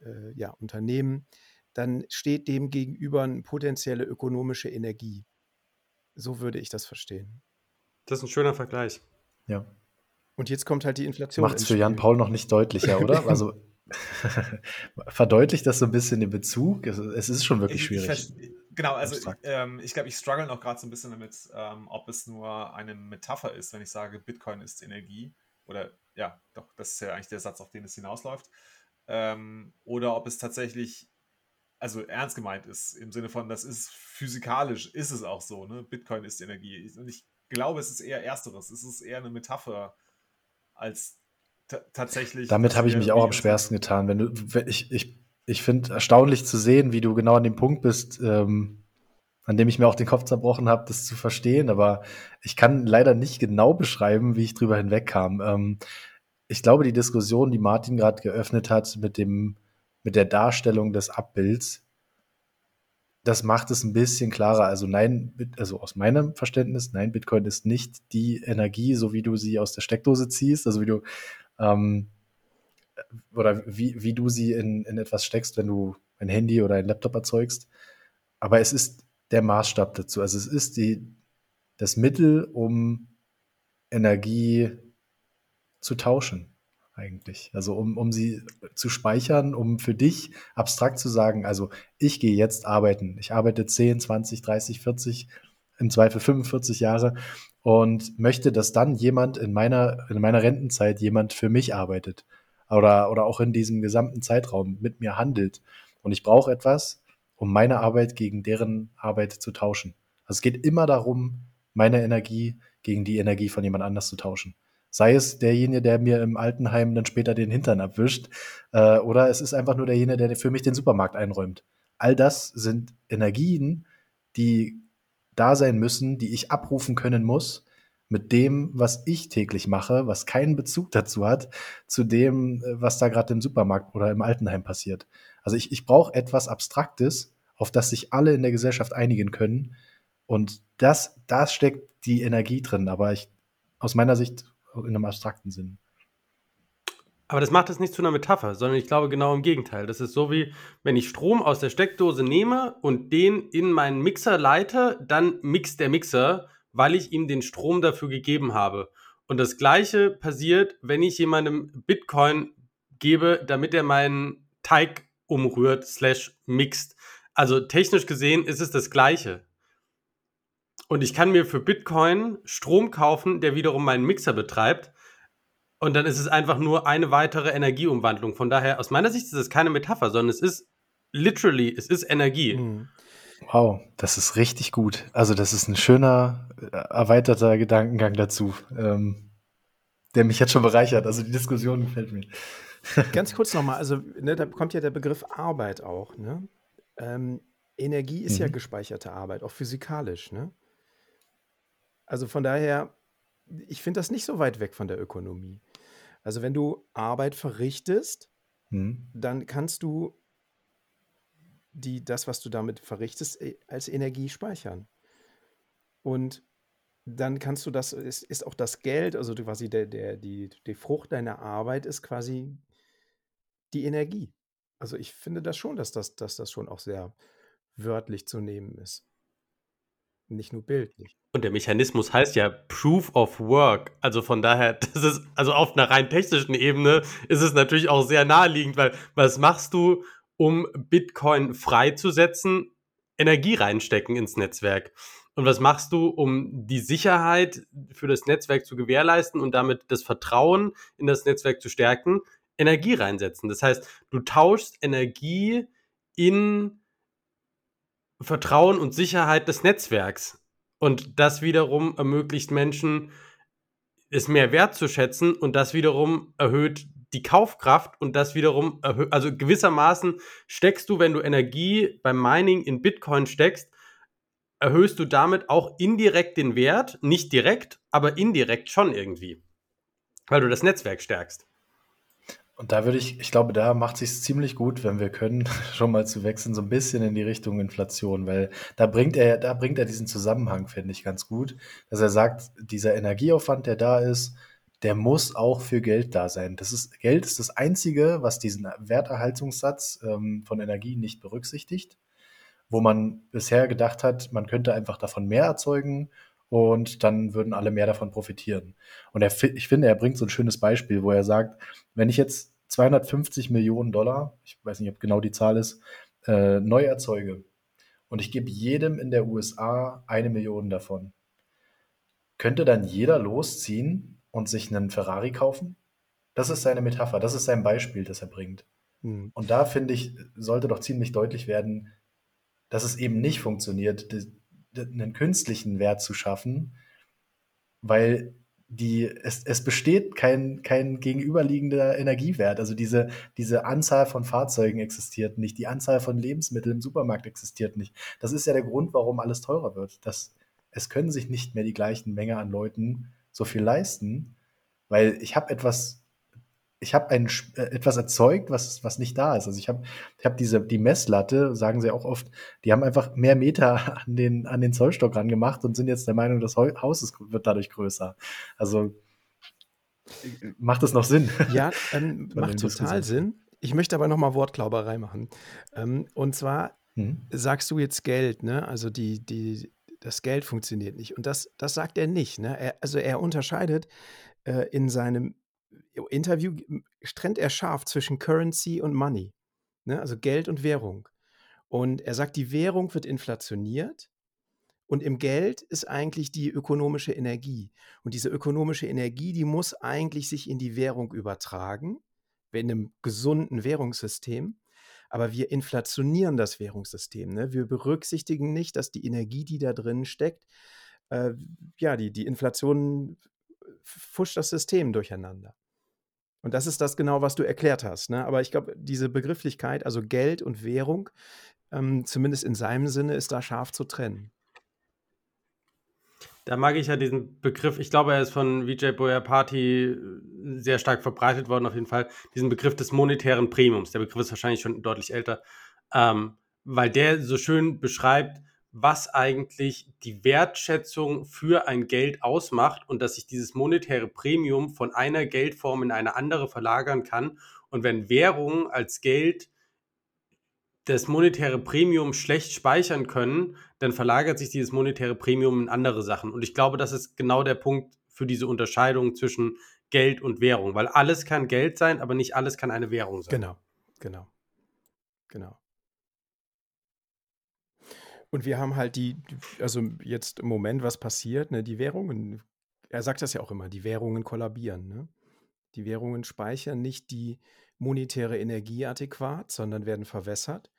äh, ja, Unternehmen, dann steht dem gegenüber eine potenzielle ökonomische Energie. So würde ich das verstehen. Das ist ein schöner Vergleich. Ja. Und jetzt kommt halt die Inflation. Macht es für Jan Paul noch nicht deutlicher, oder? Also verdeutlicht das so ein bisschen den Bezug? Es, es ist schon wirklich Ich, ich schwierig. vers- genau, also ähm, ich glaube, ich struggle noch gerade so ein bisschen damit, ähm, ob es nur eine Metapher ist, wenn ich sage, Bitcoin ist Energie. Oder ja, doch, das ist ja eigentlich der Satz, auf den es hinausläuft. Ähm, oder ob es tatsächlich, also ernst gemeint ist, im Sinne von, das ist physikalisch, ist es auch so, ne? Bitcoin ist Energie. Und ich glaube, es ist eher Ersteres. Es ist eher eine Metapher als ta- tatsächlich. Damit habe ich mich auch am schwersten getan. Wenn du, wenn ich ich, ich finde erstaunlich zu sehen, wie du genau an dem Punkt bist, ähm, an dem ich mir auch den Kopf zerbrochen habe, das zu verstehen. Aber ich kann leider nicht genau beschreiben, wie ich drüber hinwegkam. Ähm, ich glaube, die Diskussion, die Martin gerade geöffnet hat mit dem, mit der Darstellung des Abbilds, das macht es ein bisschen klarer. Also nein, also aus meinem Verständnis, nein, Bitcoin ist nicht die Energie, so wie du sie aus der Steckdose ziehst, also wie du ähm, oder wie, wie du sie in, in etwas steckst, wenn du ein Handy oder ein Laptop erzeugst. Aber es ist der Maßstab dazu. Also es ist die, das Mittel, um Energie zu tauschen, eigentlich. Also um, um sie zu speichern, um für dich abstrakt zu sagen, also ich gehe jetzt arbeiten. Ich arbeite 10, 20, 30, 40, im Zweifel 45 Jahre und möchte, dass dann jemand in meiner, in meiner Rentenzeit jemand für mich arbeitet oder, oder auch in diesem gesamten Zeitraum mit mir handelt. Und ich brauche etwas, um meine Arbeit gegen deren Arbeit zu tauschen. Also es geht immer darum, meine Energie gegen die Energie von jemand anders zu tauschen. Sei es derjenige, der mir im Altenheim dann später den Hintern abwischt, äh, oder es ist einfach nur derjenige, der für mich den Supermarkt einräumt. All das sind Energien, die da sein müssen, die ich abrufen können muss, mit dem, was ich täglich mache, was keinen Bezug dazu hat, zu dem, äh, was da gerade im Supermarkt oder im Altenheim passiert. Also ich, ich brauche etwas Abstraktes, auf das sich alle in der Gesellschaft einigen können. Und das, da steckt die Energie drin, aber ich, aus meiner Sicht in einem abstrakten Sinn. Aber das macht es nicht zu einer Metapher, sondern ich glaube genau im Gegenteil. Das ist so wie, wenn ich Strom aus der Steckdose nehme und den in meinen Mixer leite, dann mixt der Mixer weil ich ihm den Strom dafür gegeben habe. Und das gleiche passiert, wenn ich jemandem Bitcoin gebe, damit er meinen Teig umrührt, slash mixt. Also technisch gesehen ist es das gleiche. Und ich kann mir für Bitcoin Strom kaufen, der wiederum meinen Mixer betreibt. Und dann ist es einfach nur eine weitere Energieumwandlung. Von daher, aus meiner Sicht ist es keine Metapher, sondern es ist literally, es ist Energie. Mhm. Wow, das ist richtig gut. Also das ist ein schöner, äh, erweiterter Gedankengang dazu, ähm, der mich jetzt schon bereichert. Also die Diskussion gefällt mir. Ganz kurz nochmal, also ne, da kommt ja der Begriff Arbeit auch. Ne? Ähm, Energie ist mhm. ja gespeicherte Arbeit, auch physikalisch. Ne? Also von daher, ich finde das nicht so weit weg von der Ökonomie. Also wenn du Arbeit verrichtest, mhm. dann kannst du die das, was du damit verrichtest, äh, als Energie speichern. Und dann kannst du das, ist, ist auch das Geld, also quasi der, der, die, die Frucht deiner Arbeit ist quasi die Energie. Also ich finde das schon, dass das, dass das schon auch sehr wörtlich zu nehmen ist. Nicht nur bildlich. Und der Mechanismus heißt ja Proof of Work. Also von daher, das ist, also auf einer rein technischen Ebene ist es natürlich auch sehr naheliegend, weil was machst du, um Bitcoin freizusetzen, Energie reinstecken ins Netzwerk. Und was machst du, um die Sicherheit für das Netzwerk zu gewährleisten und damit das Vertrauen in das Netzwerk zu stärken? Energie reinsetzen. Das heißt, du tauschst Energie in Vertrauen und Sicherheit des Netzwerks. Und das wiederum ermöglicht Menschen, es mehr wertzuschätzen und das wiederum erhöht die Kaufkraft und das wiederum, also gewissermaßen steckst du, wenn du Energie beim Mining in Bitcoin steckst, erhöhst du damit auch indirekt den Wert, nicht direkt, aber indirekt schon irgendwie, weil du das Netzwerk stärkst. Und da würde ich, ich glaube, da macht sich ziemlich gut, wenn wir können, schon mal zu wechseln, so ein bisschen in die Richtung Inflation, weil da bringt er, da bringt er diesen Zusammenhang, finde ich, ganz gut, dass er sagt, dieser Energieaufwand, der da ist, der muss auch für Geld da sein. Das ist, Geld ist das Einzige, was diesen Werterhaltungssatz ähm, von Energie nicht berücksichtigt, wo man bisher gedacht hat, man könnte einfach davon mehr erzeugen und dann würden alle mehr davon profitieren. Und er, ich finde, er bringt so ein schönes Beispiel, wo er sagt, wenn ich jetzt 250 Millionen Dollar, ich weiß nicht, ob genau die Zahl ist, äh, neu erzeuge und ich gebe jedem in der USA eine Million davon, könnte dann jeder losziehen und sich einen Ferrari kaufen? Das ist seine Metapher, das ist sein Beispiel, das er bringt. Mhm. Und da finde ich, sollte doch ziemlich deutlich werden, dass es eben nicht funktioniert, einen künstlichen Wert zu schaffen, weil die, es, es besteht kein, kein gegenüberliegender Energiewert. Also diese, diese Anzahl von Fahrzeugen existiert nicht, die Anzahl von Lebensmitteln im Supermarkt existiert nicht. Das ist ja der Grund, warum alles teurer wird. Das, es können sich nicht mehr die gleichen Menge an Leuten so viel leisten, weil ich habe etwas, ich habe ein, äh, etwas erzeugt, was, was nicht da ist. Also ich habe ich hab diese, die Messlatte, sagen sie auch oft, die haben einfach mehr Meter an den, an den Zollstock rangemacht und sind jetzt der Meinung, das Haus ist, wird dadurch größer. Also macht das noch Sinn? Ja, ähm, macht total Sinn. Ich möchte aber nochmal Wortklauberei machen. Ähm, und zwar hm? sagst du jetzt Geld, ne? Also die, die, das Geld funktioniert nicht. Und das, das sagt er nicht. Ne? Er, also er unterscheidet äh, in seinem Interview, trennt er scharf zwischen Currency und Money, ne? also Geld und Währung. Und er sagt, die Währung wird inflationiert und im Geld ist eigentlich die ökonomische Energie. Und diese ökonomische Energie, die muss eigentlich sich in die Währung übertragen, in einem gesunden Währungssystem aber wir inflationieren das Währungssystem. Ne? Wir berücksichtigen nicht, dass die Energie, die da drin steckt, äh, ja, die, die Inflation fuscht das System durcheinander. Und das ist das genau, was du erklärt hast. Ne? Aber ich glaube, diese Begrifflichkeit, also Geld und Währung, ähm, zumindest in seinem Sinne, ist da scharf zu trennen. Da mag ich ja diesen Begriff, ich glaube, er ist von Vijay Boyapati äh, sehr stark verbreitet worden, auf jeden Fall, diesen Begriff des monetären Premiums. Der Begriff ist wahrscheinlich schon deutlich älter, ähm, weil der so schön beschreibt, was eigentlich die Wertschätzung für ein Geld ausmacht und dass sich dieses monetäre Premium von einer Geldform in eine andere verlagern kann. Und wenn Währungen als Geld das monetäre Premium schlecht speichern können, dann verlagert sich dieses monetäre Premium in andere Sachen. Und ich glaube, das ist genau der Punkt für diese Unterscheidung zwischen Geld und Währung, weil alles kann Geld sein, aber nicht alles kann eine Währung sein. Genau, genau, genau. Und wir haben halt die, also jetzt im Moment, was passiert, ne, die Währungen, er sagt das ja auch immer, die Währungen kollabieren. Ne? Die Währungen speichern nicht die monetäre Energie adäquat, sondern werden verwässert.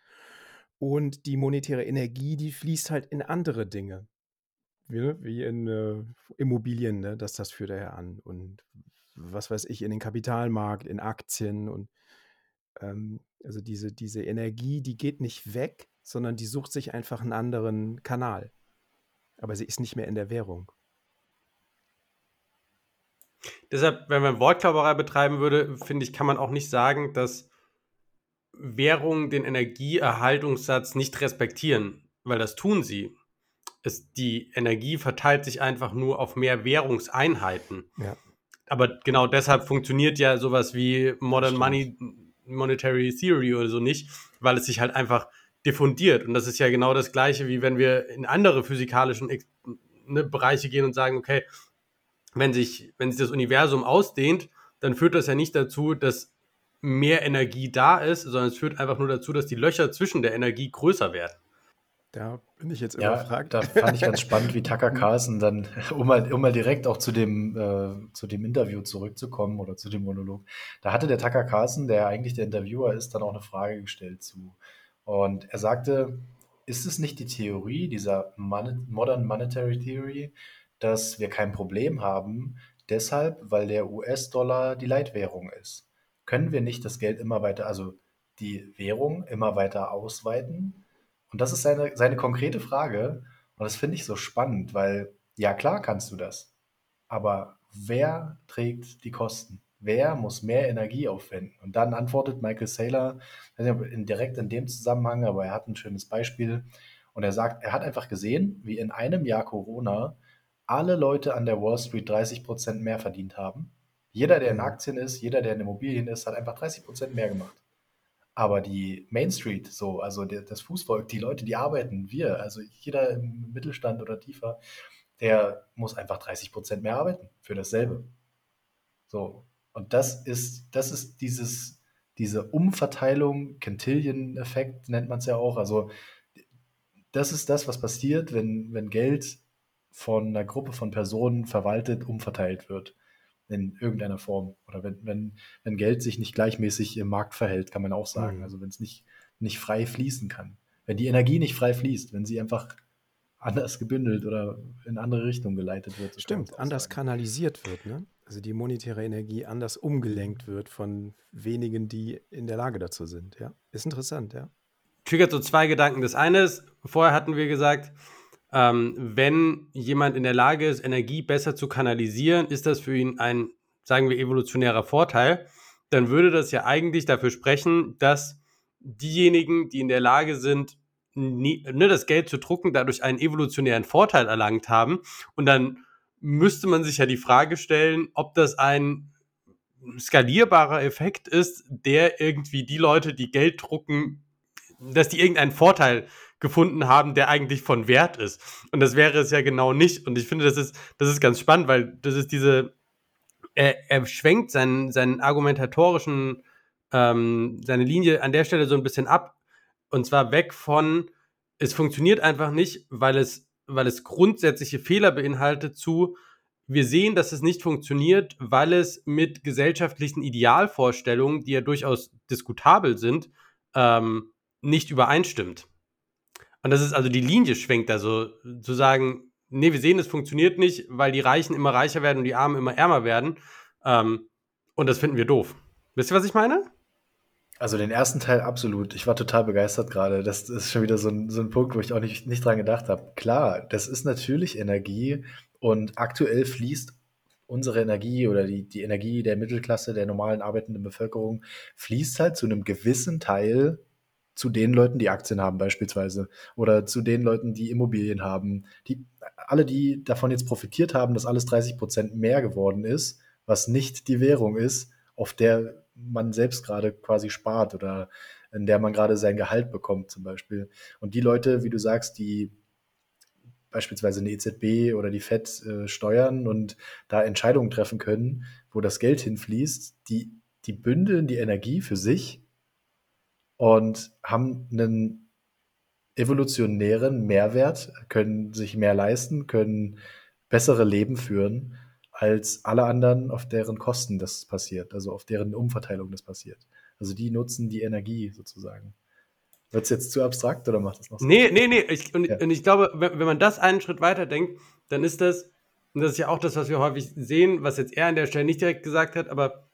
Und die monetäre Energie, die fließt halt in andere Dinge. Wie, wie in äh, Immobilien, ne? das, das führt daher an. Und was weiß ich, in den Kapitalmarkt, in Aktien und ähm, also diese, diese Energie, die geht nicht weg, sondern die sucht sich einfach einen anderen Kanal. Aber sie ist nicht mehr in der Währung. Deshalb, wenn man Wortklauberei betreiben würde, finde ich, kann man auch nicht sagen, dass Währungen den Energieerhaltungssatz nicht respektieren, weil das tun sie. Es, die Energie verteilt sich einfach nur auf mehr Währungseinheiten. Ja. Aber genau deshalb funktioniert ja sowas wie Modern Money, Monetary Theory oder so nicht, weil es sich halt einfach diffundiert. Und das ist ja genau das Gleiche, wie wenn wir in andere physikalischen ne, Bereiche gehen und sagen, okay, wenn sich, wenn sich das Universum ausdehnt, dann führt das ja nicht dazu, dass mehr Energie da ist, sondern es führt einfach nur dazu, dass die Löcher zwischen der Energie größer werden. Da bin ich jetzt ja, überfragt. Da fand ich ganz spannend, wie Tucker Carlson dann, um mal, um mal direkt auch zu dem, äh, zu dem Interview zurückzukommen oder zu dem Monolog, da hatte der Tucker Carlson, der eigentlich der Interviewer ist, dann auch eine Frage gestellt zu und er sagte, ist es nicht die Theorie dieser Mon Modern Monetary Theory, dass wir kein Problem haben, deshalb, weil der US-Dollar die Leitwährung ist? Können wir nicht das Geld immer weiter, also die Währung immer weiter ausweiten? Und das ist seine, seine konkrete Frage. Und das finde ich so spannend, weil ja klar kannst du das. Aber wer trägt die Kosten? Wer muss mehr Energie aufwenden? Und dann antwortet Michael Saylor, direkt in dem Zusammenhang, aber er hat ein schönes Beispiel. Und er sagt, er hat einfach gesehen, wie in einem Jahr Corona alle Leute an der Wall Street 30 Prozent mehr verdient haben. Jeder, der in Aktien ist, jeder, der in Immobilien ist, hat einfach 30 Prozent mehr gemacht. Aber die Main Street, so, also das Fußvolk, die Leute, die arbeiten, wir, also jeder im Mittelstand oder tiefer, der muss einfach 30 Prozent mehr arbeiten für dasselbe. So, und das ist, das ist dieses, diese Umverteilung, Cantillon-Effekt nennt man es ja auch. Also das ist das, was passiert, wenn, wenn Geld von einer Gruppe von Personen verwaltet, umverteilt wird. In irgendeiner Form. Oder wenn, wenn, wenn Geld sich nicht gleichmäßig im Markt verhält, kann man auch sagen. Mhm. Also wenn es nicht, nicht frei fließen kann. Wenn die Energie nicht frei fließt, wenn sie einfach anders gebündelt oder in andere Richtungen geleitet wird. So Stimmt, anders sagen. kanalisiert wird, ne? also die monetäre Energie anders umgelenkt wird von wenigen, die in der Lage dazu sind. Ja, ist interessant, ja. Triggert so zwei Gedanken. Das eine ist, vorher hatten wir gesagt, ähm, wenn jemand in der Lage ist, Energie besser zu kanalisieren, ist das für ihn ein, sagen wir, evolutionärer Vorteil. Dann würde das ja eigentlich dafür sprechen, dass diejenigen, die in der Lage sind, nie, ne, das Geld zu drucken, dadurch einen evolutionären Vorteil erlangt haben. Und dann müsste man sich ja die Frage stellen, ob das ein skalierbarer Effekt ist, der irgendwie die Leute, die Geld drucken, dass die irgendeinen Vorteil gefunden haben, der eigentlich von Wert ist. Und das wäre es ja genau nicht. Und ich finde, das ist, das ist ganz spannend, weil das ist diese, er, er schwenkt seinen, seinen argumentatorischen, ähm, seine Linie an der Stelle so ein bisschen ab. Und zwar weg von, es funktioniert einfach nicht, weil es weil es grundsätzliche Fehler beinhaltet, zu, wir sehen, dass es nicht funktioniert, weil es mit gesellschaftlichen Idealvorstellungen, die ja durchaus diskutabel sind, ähm, nicht übereinstimmt. Und das ist also die Linie schwenkt, also zu sagen, nee, wir sehen, es funktioniert nicht, weil die Reichen immer reicher werden und die Armen immer ärmer werden. Ähm, und das finden wir doof. Wisst ihr, was ich meine? Also den ersten Teil absolut. Ich war total begeistert gerade. Das ist schon wieder so ein, so ein Punkt, wo ich auch nicht, nicht dran gedacht habe. Klar, das ist natürlich Energie und aktuell fließt unsere Energie oder die, die Energie der Mittelklasse, der normalen arbeitenden Bevölkerung, fließt halt zu einem gewissen Teil zu den Leuten, die Aktien haben beispielsweise oder zu den Leuten, die Immobilien haben. Die, alle, die davon jetzt profitiert haben, dass alles 30 Prozent mehr geworden ist, was nicht die Währung ist, auf der man selbst gerade quasi spart oder in der man gerade sein Gehalt bekommt zum Beispiel. Und die Leute, wie du sagst, die beispielsweise eine EZB oder die FED äh, steuern und da Entscheidungen treffen können, wo das Geld hinfließt, die, die bündeln die Energie für sich und haben einen evolutionären Mehrwert, können sich mehr leisten, können bessere Leben führen als alle anderen, auf deren Kosten das passiert, also auf deren Umverteilung das passiert. Also die nutzen die Energie sozusagen. Wird es jetzt zu abstrakt oder macht das noch Sinn? Nee, nee, nee. Ich, und, ja. und, ich glaube, wenn, wenn, man das einen Schritt weiter denkt, dann ist das, und das ist ja auch das, was wir häufig sehen, was jetzt er an der Stelle nicht direkt gesagt hat, aber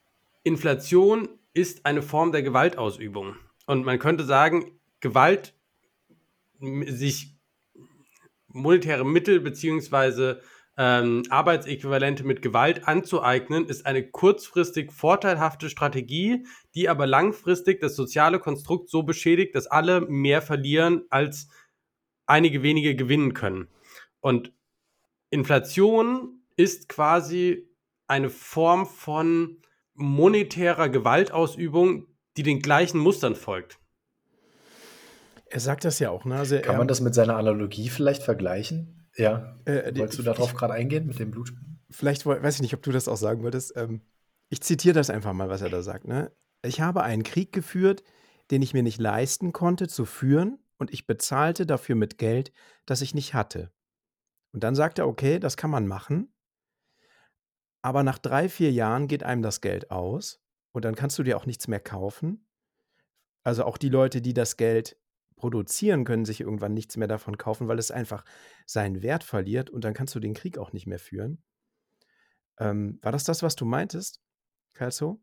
Inflation ist eine Form der Gewaltausübung. Und man könnte sagen, Gewalt, sich monetäre Mittel beziehungsweise ähm, Arbeitsäquivalente mit Gewalt anzueignen, ist eine kurzfristig vorteilhafte Strategie, die aber langfristig das soziale Konstrukt so beschädigt, dass alle mehr verlieren, als einige wenige gewinnen können. Und Inflation ist quasi eine Form von monetärer Gewaltausübung, die den gleichen Mustern folgt. Er sagt das ja auch. Ne? Also Kann man das mit seiner Analogie vielleicht vergleichen? Ja. Äh, Wolltest du darauf gerade eingehen mit dem Blutspenden? Vielleicht weiß ich nicht, ob du das auch sagen wolltest. Ähm, ich zitiere das einfach mal, was er da sagt. Ne? Ich habe einen Krieg geführt, den ich mir nicht leisten konnte zu führen und ich bezahlte dafür mit Geld, das ich nicht hatte. Und dann sagt er, okay, das kann man machen, aber nach drei, vier Jahren geht einem das Geld aus und dann kannst du dir auch nichts mehr kaufen. Also auch die Leute, die das Geld produzieren, können sich irgendwann nichts mehr davon kaufen, weil es einfach seinen Wert verliert und dann kannst du den Krieg auch nicht mehr führen. Ähm, war das das, was du meintest, Kalso?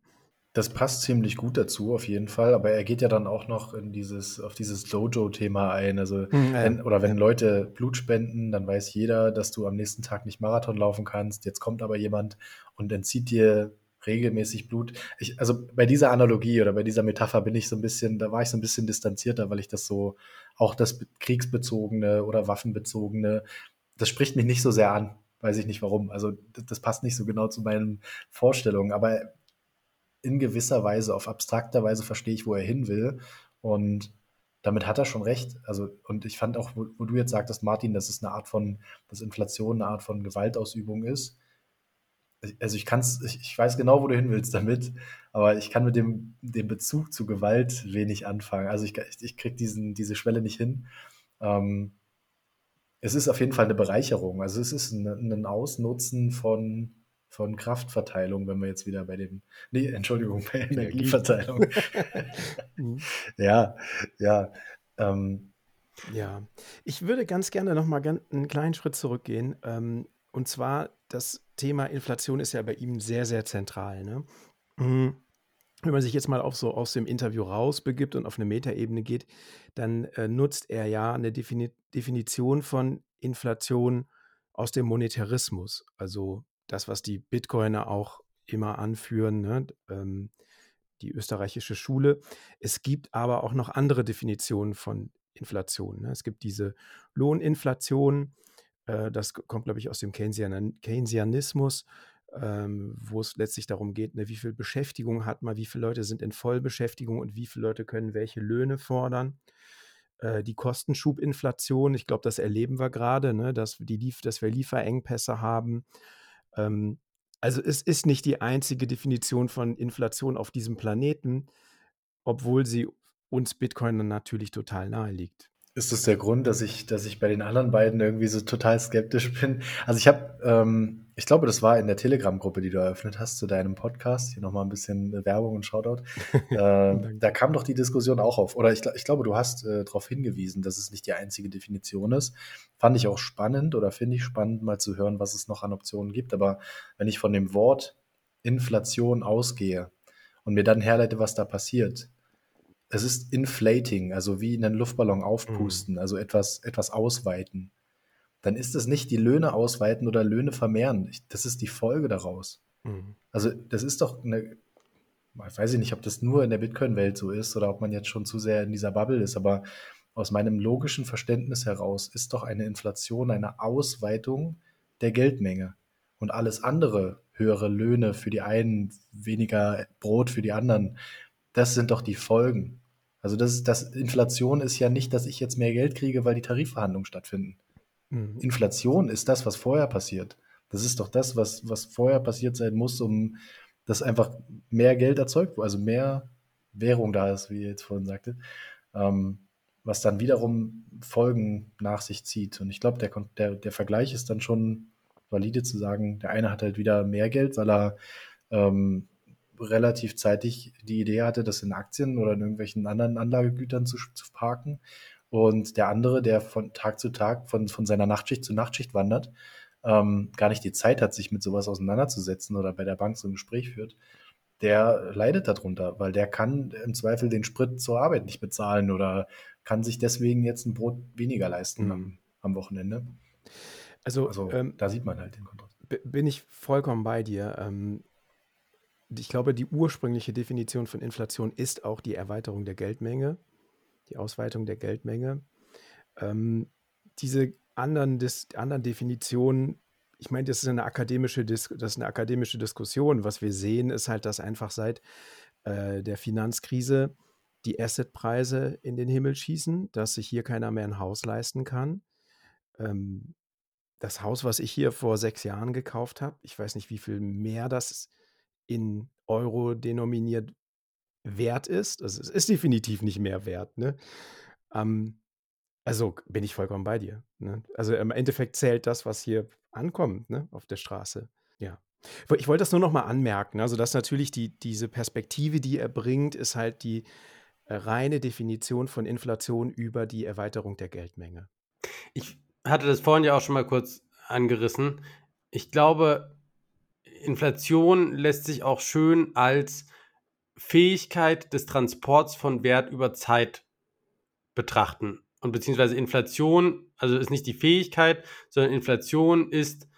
Das passt ziemlich gut dazu, auf jeden Fall. Aber er geht ja dann auch noch in dieses, auf dieses Dojo-Thema ein. Also, hm, wenn, oder wenn. Leute Blut spenden, dann weiß jeder, dass du am nächsten Tag nicht Marathon laufen kannst. Jetzt kommt aber jemand und entzieht dir regelmäßig Blut. Ich, also bei dieser Analogie oder bei dieser Metapher bin ich so ein bisschen, da war ich so ein bisschen distanzierter, weil ich das so, auch das kriegsbezogene oder waffenbezogene, das spricht mich nicht so sehr an. Weiß ich nicht warum. Also das, das passt nicht so genau zu meinen Vorstellungen. Aber in gewisser Weise, auf abstrakter Weise verstehe ich, wo er hin will. Und damit hat er schon recht. Also, und ich fand auch, wo, wo du jetzt sagtest, Martin, dass es eine Art von, dass Inflation eine Art von Gewaltausübung ist also ich kann ich, ich weiß genau, wo du hin willst damit, aber ich kann mit dem, dem Bezug zu Gewalt wenig anfangen. Also ich, ich, ich kriege diese Schwelle nicht hin. Ähm, es ist auf jeden Fall eine Bereicherung. Also es ist ein, ein Ausnutzen von, von Kraftverteilung, wenn wir jetzt wieder bei dem, nee, Entschuldigung, bei Energieverteilung. Mhm. ja, ja. Ähm, ja, ich würde ganz gerne noch mal einen kleinen Schritt zurückgehen. Ähm, und zwar das Thema Inflation ist ja bei ihm sehr, sehr zentral. Ne? Mhm. Wenn man sich jetzt mal auf so aus dem Interview rausbegibt und auf eine Metaebene geht, dann äh, nutzt er ja eine Defini Definition von Inflation aus dem Monetarismus. Also das, was die Bitcoiner auch immer anführen, ne? ähm, die österreichische Schule. Es gibt aber auch noch andere Definitionen von Inflation. Ne? Es gibt diese Lohninflation, äh, das kommt, glaube ich, aus dem Keynesianismus, ähm, wo es letztlich darum geht, ne, wie viel Beschäftigung hat man, wie viele Leute sind in Vollbeschäftigung und wie viele Leute können welche Löhne fordern. Äh, die Kostenschubinflation, ich glaube, das erleben wir gerade, ne, dass, dass wir Lieferengpässe haben. Ähm, also es ist nicht die einzige Definition von Inflation auf diesem Planeten, obwohl sie uns Bitcoin natürlich total nahe liegt Ist das der Grund, dass ich, dass ich bei den anderen beiden irgendwie so total skeptisch bin? Also ich habe, ähm, ich glaube, das war in der Telegram-Gruppe, die du eröffnet hast zu deinem Podcast. Hier nochmal ein bisschen Werbung und Shoutout. äh, da kam doch die Diskussion auch auf. Oder ich, ich glaube, du hast äh, darauf hingewiesen, dass es nicht die einzige Definition ist. Fand ich auch spannend oder finde ich spannend, mal zu hören, was es noch an Optionen gibt. Aber wenn ich von dem Wort Inflation ausgehe und mir dann herleite, was da passiert, es ist inflating, also wie einen Luftballon aufpusten, mhm. also etwas, etwas ausweiten. Dann ist es nicht die Löhne ausweiten oder Löhne vermehren. Das ist die Folge daraus. Mhm. Also das ist doch eine, ich weiß nicht, ob das nur in der Bitcoin-Welt so ist oder ob man jetzt schon zu sehr in dieser Bubble ist, aber aus meinem logischen Verständnis heraus ist doch eine Inflation eine Ausweitung der Geldmenge. Und alles andere, höhere Löhne für die einen, weniger Brot für die anderen, das sind doch die Folgen. Also das, das Inflation ist ja nicht, dass ich jetzt mehr Geld kriege, weil die Tarifverhandlungen stattfinden. Mhm. Inflation ist das, was vorher passiert. Das ist doch das, was, was vorher passiert sein muss, um dass einfach mehr Geld erzeugt wird, also mehr Währung da ist, wie ihr jetzt vorhin sagte, ähm, was dann wiederum Folgen nach sich zieht. Und ich glaube, der, der, der Vergleich ist dann schon valide zu sagen, der eine hat halt wieder mehr Geld, weil er ähm, relativ zeitig die Idee hatte, das in Aktien oder in irgendwelchen anderen Anlagegütern zu, zu parken. Und der andere, der von Tag zu Tag, von, von seiner Nachtschicht zu Nachtschicht wandert, ähm, gar nicht die Zeit hat, sich mit sowas auseinanderzusetzen oder bei der Bank so ein Gespräch führt, der leidet darunter, weil der kann im Zweifel den Sprit zur Arbeit nicht bezahlen oder kann sich deswegen jetzt ein Brot weniger leisten mhm. am, am, Wochenende. Also, also ähm, da sieht man halt den Kontrast. Bin ich vollkommen bei dir. Ähm, ich glaube, die ursprüngliche Definition von Inflation ist auch die Erweiterung der Geldmenge, die Ausweitung der Geldmenge. Ähm, diese anderen, Dis anderen Definitionen, ich meine, das ist eine akademische, das ist eine akademische Diskussion. Was wir sehen, ist halt, dass einfach seit äh, der Finanzkrise die Assetpreise in den Himmel schießen, dass sich hier keiner mehr ein Haus leisten kann. Ähm, das Haus, was ich hier vor sechs Jahren gekauft habe, ich weiß nicht, wie viel mehr das ist in Euro denominiert wert ist. Also es ist definitiv nicht mehr wert. Ne? Ähm, also bin ich vollkommen bei dir. Ne? Also im Endeffekt zählt das, was hier ankommt ne? auf der Straße. Ja. Ich wollte das nur noch mal anmerken. Also, dass natürlich die, diese Perspektive, die er bringt, ist halt die reine Definition von Inflation über die Erweiterung der Geldmenge. Ich hatte das vorhin ja auch schon mal kurz angerissen. Ich glaube, Inflation lässt sich auch schön als Fähigkeit des Transports von Wert über Zeit betrachten. Und beziehungsweise Inflation, also ist nicht die Fähigkeit, sondern Inflation ist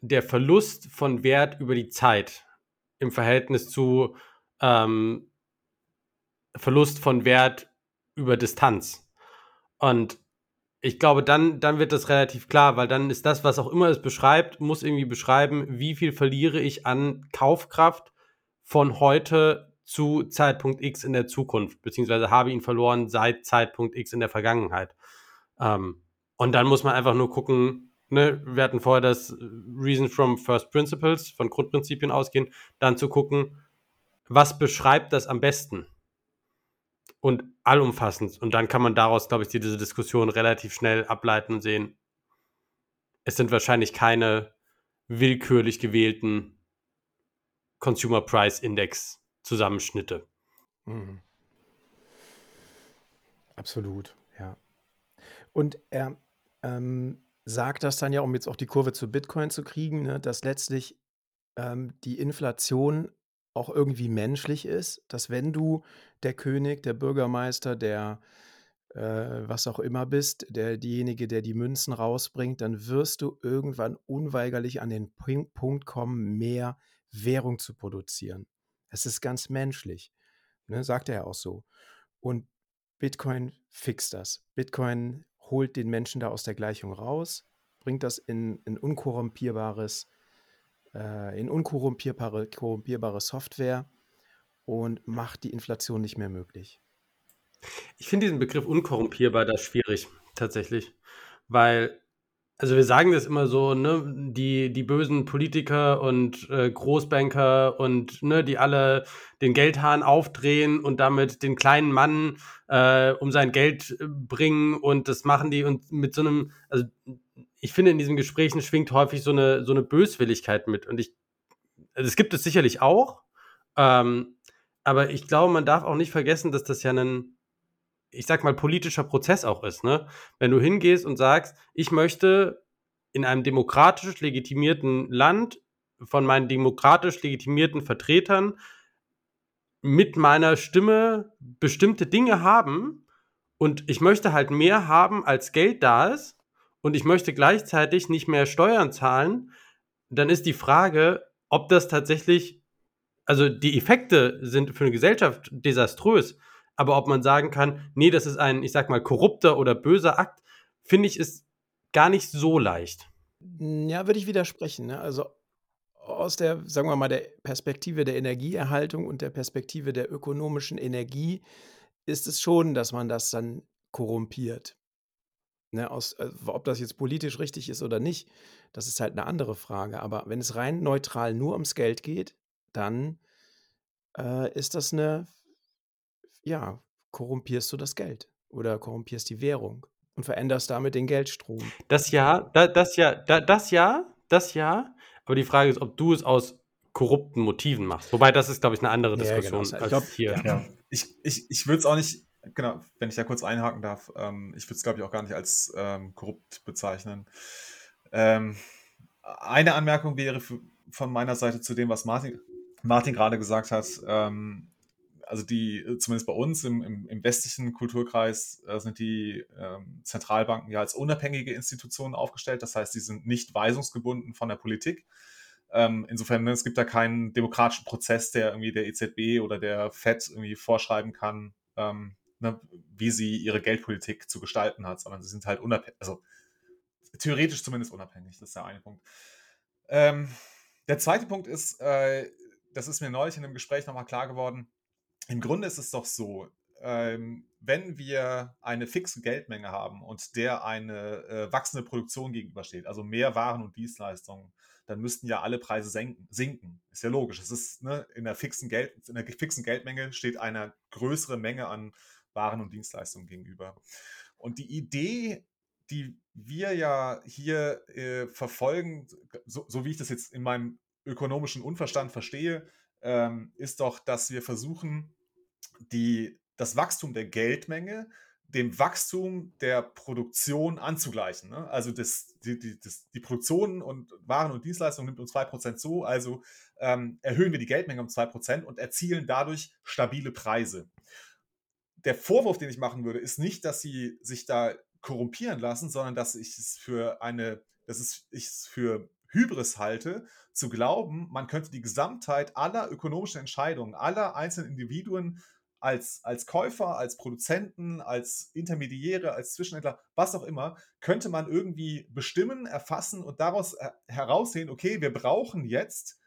der Verlust von Wert über die Zeit im Verhältnis zu ähm, Verlust von Wert über Distanz. Und ich glaube, dann, dann wird das relativ klar, weil dann ist das, was auch immer es beschreibt, muss irgendwie beschreiben, wie viel verliere ich an Kaufkraft von heute zu Zeitpunkt X in der Zukunft, beziehungsweise habe ihn verloren seit Zeitpunkt X in der Vergangenheit. Ähm, und dann muss man einfach nur gucken, ne, wir hatten vorher das Reason from First Principles, von Grundprinzipien ausgehen, dann zu gucken, was beschreibt das am besten? Und allumfassend. Und dann kann man daraus, glaube ich, diese Diskussion relativ schnell ableiten und sehen, es sind wahrscheinlich keine willkürlich gewählten Consumer Price Index Zusammenschnitte. Mhm. Absolut, ja. Und er ähm, sagt das dann ja, um jetzt auch die Kurve zu Bitcoin zu kriegen, ne, dass letztlich ähm, die Inflation auch irgendwie menschlich ist, dass wenn du der König, der Bürgermeister, der äh, was auch immer bist, der diejenige, der die Münzen rausbringt, dann wirst du irgendwann unweigerlich an den Punkt kommen, mehr Währung zu produzieren. Es ist ganz menschlich, ne, sagt er auch so. Und Bitcoin fixt das. Bitcoin holt den Menschen da aus der Gleichung raus, bringt das in ein unkorrumpierbares äh, in unkorrumpierbare korrumpierbare Software und macht die Inflation nicht mehr möglich. Ich finde diesen Begriff unkorrumpierbar da schwierig, tatsächlich. Weil also wir sagen das immer so, ne, die, die bösen Politiker und äh, Großbanker und ne, die alle den Geldhahn aufdrehen und damit den kleinen Mann äh, um sein Geld äh, bringen und das machen die und mit so einem, also ich finde in diesen Gesprächen schwingt häufig so eine, so eine Böswilligkeit mit und ich, also es gibt es sicherlich auch, ähm, aber ich glaube, man darf auch nicht vergessen, dass das ja ein ich sag mal, politischer Prozess auch ist. Ne? Wenn du hingehst und sagst, ich möchte in einem demokratisch legitimierten Land von meinen demokratisch legitimierten Vertretern mit meiner Stimme bestimmte Dinge haben und ich möchte halt mehr haben, als Geld da ist und ich möchte gleichzeitig nicht mehr Steuern zahlen, dann ist die Frage, ob das tatsächlich, also die Effekte sind für eine Gesellschaft desaströs, aber ob man sagen kann, nee, das ist ein, ich sag mal, korrupter oder böser Akt, finde ich, ist gar nicht so leicht. Ja, würde ich widersprechen. Ne? Also aus der, sagen wir mal, der Perspektive der Energieerhaltung und der Perspektive der ökonomischen Energie ist es schon, dass man das dann korrumpiert. Ne, aus, äh, ob das jetzt politisch richtig ist oder nicht, das ist halt eine andere Frage. Aber wenn es rein neutral nur ums Geld geht, dann äh, ist das eine ja, korrumpierst du das Geld oder korrumpierst die Währung und veränderst damit den Geldstrom. Das ja, da, das ja, da, das ja, das ja. Aber die Frage ist, ob du es aus korrupten Motiven machst. Wobei das ist, glaube ich, eine andere Diskussion ja, genau. ich glaub, hier. Ja. Ich, ich, ich würde es auch nicht, genau, wenn ich da kurz einhaken darf, ähm, ich würde es, glaube ich, auch gar nicht als ähm, korrupt bezeichnen. Ähm, eine Anmerkung wäre von meiner Seite zu dem, was Martin, Martin gerade gesagt hat. Ähm, also die, zumindest bei uns im, im, im westlichen Kulturkreis, äh, sind die ähm, Zentralbanken ja als unabhängige Institutionen aufgestellt. Das heißt, sie sind nicht weisungsgebunden von der Politik. Ähm, insofern, ne, es gibt da keinen demokratischen Prozess, der irgendwie der EZB oder der FED irgendwie vorschreiben kann, ähm, ne, wie sie ihre Geldpolitik zu gestalten hat, sondern sie sind halt unabhängig, also theoretisch zumindest unabhängig. Das ist der eine Punkt. Ähm, der zweite Punkt ist, äh, das ist mir neulich in einem Gespräch nochmal klar geworden, im Grunde ist es doch so, ähm, wenn wir eine fixe Geldmenge haben und der eine äh, wachsende Produktion gegenübersteht, also mehr Waren und Dienstleistungen, dann müssten ja alle Preise senken, sinken. Ist ja logisch. Es ist ne, in der fixen Geld, in der fixen Geldmenge steht eine größere Menge an Waren und Dienstleistungen gegenüber. Und die Idee, die wir ja hier äh, verfolgen, so, so wie ich das jetzt in meinem ökonomischen Unverstand verstehe, ähm, ist doch, dass wir versuchen, die, das Wachstum der Geldmenge dem Wachstum der Produktion anzugleichen. Ne? Also das, die, die, das, die Produktion und Waren und Dienstleistungen nimmt uns 2% zu, also ähm, erhöhen wir die Geldmenge um 2% und erzielen dadurch stabile Preise. Der Vorwurf, den ich machen würde, ist nicht, dass sie sich da korrumpieren lassen, sondern dass ich es für eine, dass ich es für Hybris halte, zu glauben, man könnte die Gesamtheit aller ökonomischen Entscheidungen, aller einzelnen Individuen als, als Käufer, als Produzenten, als Intermediäre, als Zwischenhändler, was auch immer, könnte man irgendwie bestimmen, erfassen und daraus äh, heraussehen, okay, wir brauchen jetzt,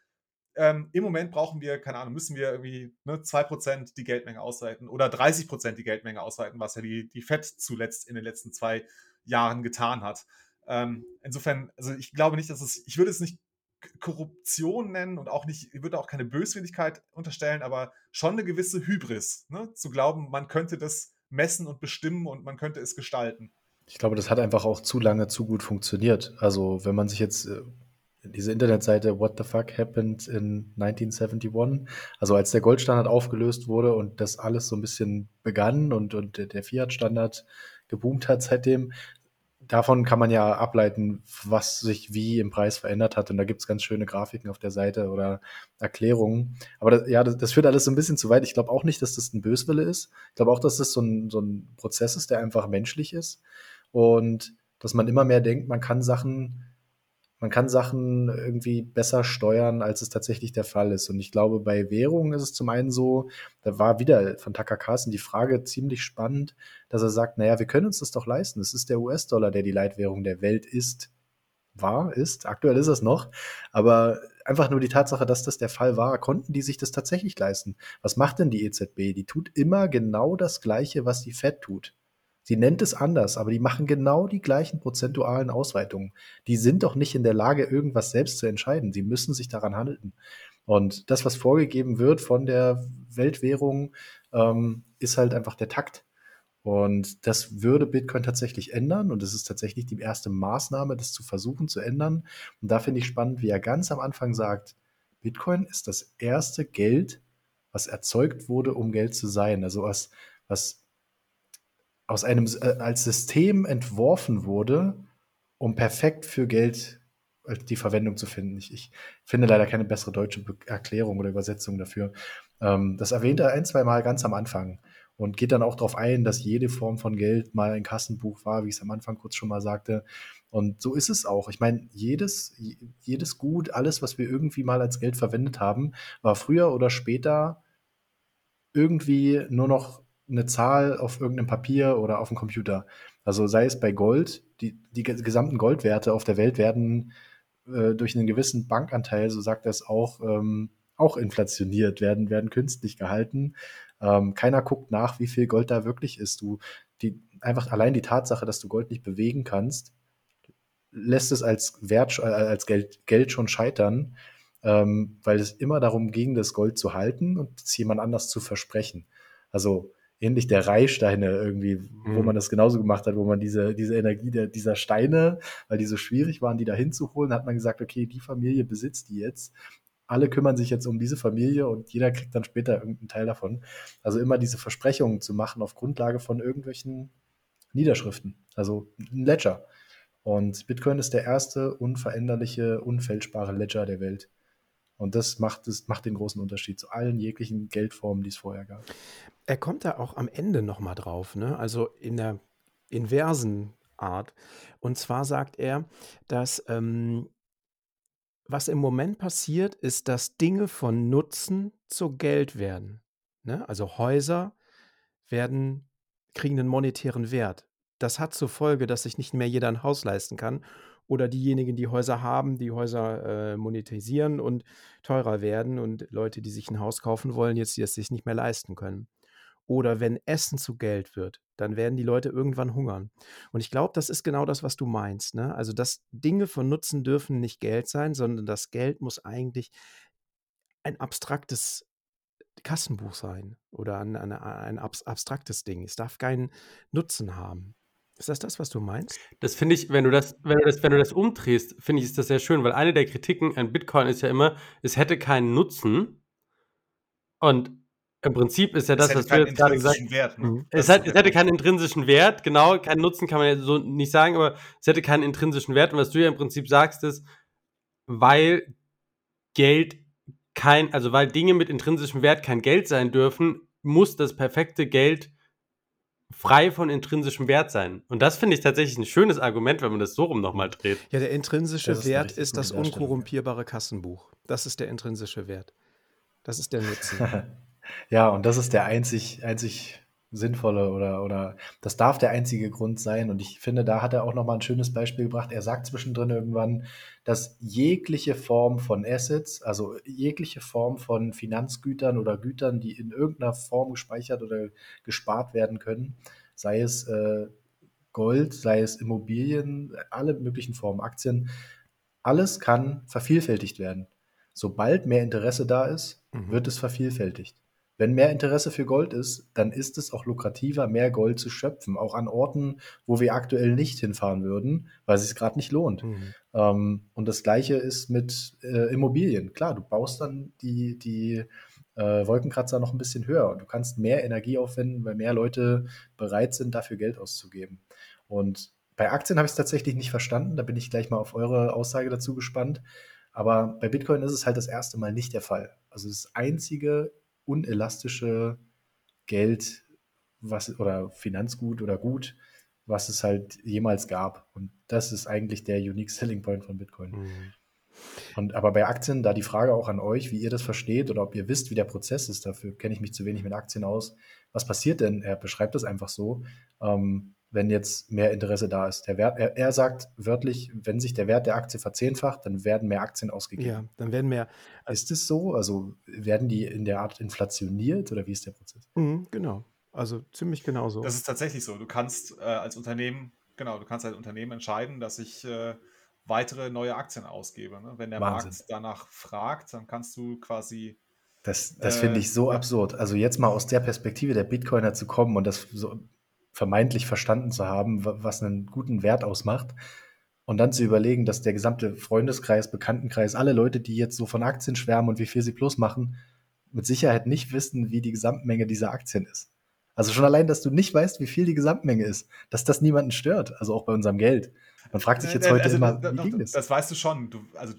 ähm, im Moment brauchen wir, keine Ahnung, müssen wir irgendwie ne, 2% die Geldmenge ausweiten oder 30% die Geldmenge ausweiten, was ja die, die FED zuletzt in den letzten zwei Jahren getan hat. Ähm, insofern, also ich glaube nicht, dass es, ich würde es nicht Korruption nennen und auch nicht, ich würde auch keine Böswilligkeit unterstellen, aber schon eine gewisse Hybris, ne? zu glauben, man könnte das messen und bestimmen und man könnte es gestalten. Ich glaube, das hat einfach auch zu lange zu gut funktioniert. Also, wenn man sich jetzt äh, diese Internetseite What the fuck happened in 1971, also als der Goldstandard aufgelöst wurde und das alles so ein bisschen begann und, und der Fiat-Standard geboomt hat seitdem, davon kann man ja ableiten, was sich wie im Preis verändert hat. Und da gibt es ganz schöne Grafiken auf der Seite oder Erklärungen. Aber das, ja, das, das, führt alles so ein bisschen zu weit. Ich glaube auch nicht, dass das ein Böswille ist. Ich glaube auch, dass das so ein, so ein Prozess ist, der einfach menschlich ist. Und dass man immer mehr denkt, man kann Sachen man kann Sachen irgendwie besser steuern, als es tatsächlich der Fall ist. Und ich glaube, bei Währungen ist es zum einen so, da war wieder von Tucker Carlson die Frage ziemlich spannend, dass er sagt, naja, wir können uns das doch leisten. Es ist der US-Dollar, der die Leitwährung der Welt ist. War, ist, aktuell ist es noch. Aber einfach nur die Tatsache, dass das der Fall war, konnten die sich das tatsächlich leisten. Was macht denn die EZB? Die tut immer genau das Gleiche, was die Fed tut. Sie nennt es anders, aber die machen genau die gleichen prozentualen Ausweitungen. Die sind doch nicht in der Lage, irgendwas selbst zu entscheiden. Sie müssen sich daran halten. Und das, was vorgegeben wird von der Weltwährung, ähm, ist halt einfach der Takt. Und das würde Bitcoin tatsächlich ändern. Und es ist tatsächlich die erste Maßnahme, das zu versuchen zu ändern. Und da finde ich spannend, wie er ganz am Anfang sagt, Bitcoin ist das erste Geld, was erzeugt wurde, um Geld zu sein. Also was, was aus einem äh, als System entworfen wurde, um perfekt für Geld äh, die Verwendung zu finden. Ich, ich finde leider keine bessere deutsche Erklärung oder Übersetzung dafür. Ähm, das erwähnt er ein, zwei Mal ganz am Anfang und geht dann auch darauf ein, dass jede Form von Geld mal ein Kassenbuch war, wie ich es am Anfang kurz schon mal sagte. Und so ist es auch. Ich meine, jedes, jedes Gut, alles, was wir irgendwie mal als Geld verwendet haben, war früher oder später irgendwie nur noch eine Zahl auf irgendeinem Papier oder auf dem Computer. Also sei es bei Gold, die, die gesamten Goldwerte auf der Welt werden äh, durch einen gewissen Bankanteil, so sagt er es auch, ähm, auch inflationiert, werden, werden künstlich gehalten. Ähm, keiner guckt nach, wie viel Gold da wirklich ist. Du, die, einfach allein die Tatsache, dass du Gold nicht bewegen kannst, lässt es als Wert, äh, als Geld, Geld schon scheitern, ähm, weil es immer darum ging, das Gold zu halten und es jemand anders zu versprechen. Also ähnlich der Reihsteine irgendwie, mhm. wo man das genauso gemacht hat, wo man diese, diese Energie der, dieser Steine, weil die so schwierig waren, die da hinzuholen, hat man gesagt, okay, die Familie besitzt die jetzt. Alle kümmern sich jetzt um diese Familie und jeder kriegt dann später irgendeinen Teil davon. Also immer diese Versprechungen zu machen auf Grundlage von irgendwelchen Niederschriften, also ein Ledger. Und Bitcoin ist der erste unveränderliche, unfälschbare Ledger der Welt. Und das macht, das macht den großen Unterschied zu allen jeglichen Geldformen, die es vorher gab. Er kommt da auch am Ende nochmal drauf, ne? also in der inversen Art. Und zwar sagt er, dass ähm, was im Moment passiert, ist, dass Dinge von Nutzen zu Geld werden. Ne? Also Häuser werden, kriegen einen monetären Wert. Das hat zur Folge, dass sich nicht mehr jeder ein Haus leisten kann oder diejenigen, die Häuser haben, die Häuser äh, monetisieren und teurer werden und Leute, die sich ein Haus kaufen wollen, jetzt die es sich nicht mehr leisten können. Oder wenn Essen zu Geld wird, dann werden die Leute irgendwann hungern. Und ich glaube, das ist genau das, was du meinst. Ne? Also, dass Dinge von Nutzen dürfen nicht Geld sein, sondern das Geld muss eigentlich ein abstraktes Kassenbuch sein oder ein, ein, ein abstraktes Ding. Es darf keinen Nutzen haben. Ist das das, was du meinst? Das finde ich, wenn du das, wenn du das, wenn du das umdrehst, finde ich, ist das sehr schön, weil eine der Kritiken an Bitcoin ist ja immer, es hätte keinen Nutzen. Und im Prinzip ist ja das, was du jetzt gerade gesagt hast. Wert, ne? Mhm. es, hat, es hätte keinen intrinsischen Wert, genau, keinen Nutzen kann man ja so nicht sagen, aber es hätte keinen intrinsischen Wert. Und was du ja im Prinzip sagst, ist, weil Geld kein, also weil Dinge mit intrinsischem Wert kein Geld sein dürfen, muss das perfekte Geld frei von intrinsischem Wert sein. Und das finde ich tatsächlich ein schönes Argument, wenn man das so rum nochmal dreht. Ja, der intrinsische ist Wert ist das unkorrumpierbare Kassenbuch. Das ist der intrinsische Wert. Das ist der Nutzen. ja, und das ist der einzig, einzig sinnvolle oder, oder das darf der einzige Grund sein. Und ich finde, da hat er auch nochmal ein schönes Beispiel gebracht. Er sagt zwischendrin irgendwann, dass jegliche Form von Assets, also jegliche Form von Finanzgütern oder Gütern, die in irgendeiner Form gespeichert oder gespart werden können, sei es äh, Gold, sei es Immobilien, alle möglichen Formen, Aktien, alles kann vervielfältigt werden. Sobald mehr Interesse da ist, mhm. wird es vervielfältigt. Wenn mehr Interesse für Gold ist, dann ist es auch lukrativer, mehr Gold zu schöpfen, auch an Orten, wo wir aktuell nicht hinfahren würden, weil es sich gerade nicht lohnt. Mhm. Ähm, und das Gleiche ist mit äh, Immobilien. Klar, du baust dann die, die äh, Wolkenkratzer noch ein bisschen höher und du kannst mehr Energie aufwenden, weil mehr Leute bereit sind, dafür Geld auszugeben. Und bei Aktien habe ich es tatsächlich nicht verstanden. Da bin ich gleich mal auf eure Aussage dazu gespannt. Aber bei Bitcoin ist es halt das erste Mal nicht der Fall. Also das einzige unelastische Geld was, oder Finanzgut oder Gut, was es halt jemals gab. Und das ist eigentlich der Unique Selling Point von Bitcoin. Mhm. Und aber bei Aktien, da die Frage auch an euch, wie ihr das versteht oder ob ihr wisst, wie der Prozess ist, dafür kenne ich mich zu wenig mit Aktien aus. Was passiert denn? Er beschreibt das einfach so. Ähm, wenn jetzt mehr Interesse da ist. Der Wert, er, er, sagt wörtlich, wenn sich der Wert der Aktie verzehnfacht, dann werden mehr Aktien ausgegeben. Ja, dann werden mehr. Ist es so? Also werden die in der Art inflationiert oder wie ist der Prozess? Mhm, genau. Also ziemlich genau so. Das ist tatsächlich so. Du kannst äh, als Unternehmen, genau, du kannst als Unternehmen entscheiden, dass ich äh, weitere neue Aktien ausgebe. Ne? Wenn der Wahnsinn. Markt danach fragt, dann kannst du quasi Das, das Äh, finde ich so ja. absurd. Also jetzt mal aus der Perspektive der Bitcoiner zu kommen und das so vermeintlich verstanden zu haben, wa- was einen guten Wert ausmacht. Und dann zu überlegen, dass der gesamte Freundeskreis, Bekanntenkreis, alle Leute, die jetzt so von Aktien schwärmen und wie viel sie plus machen, mit Sicherheit nicht wissen, wie die Gesamtmenge dieser Aktien ist. Also schon allein, dass du nicht weißt, wie viel die Gesamtmenge ist, dass das niemanden stört, also auch bei unserem Geld. Man fragt sich Äh, jetzt äh, heute also, immer, wie doch, ging das? Das weißt du schon. Du, also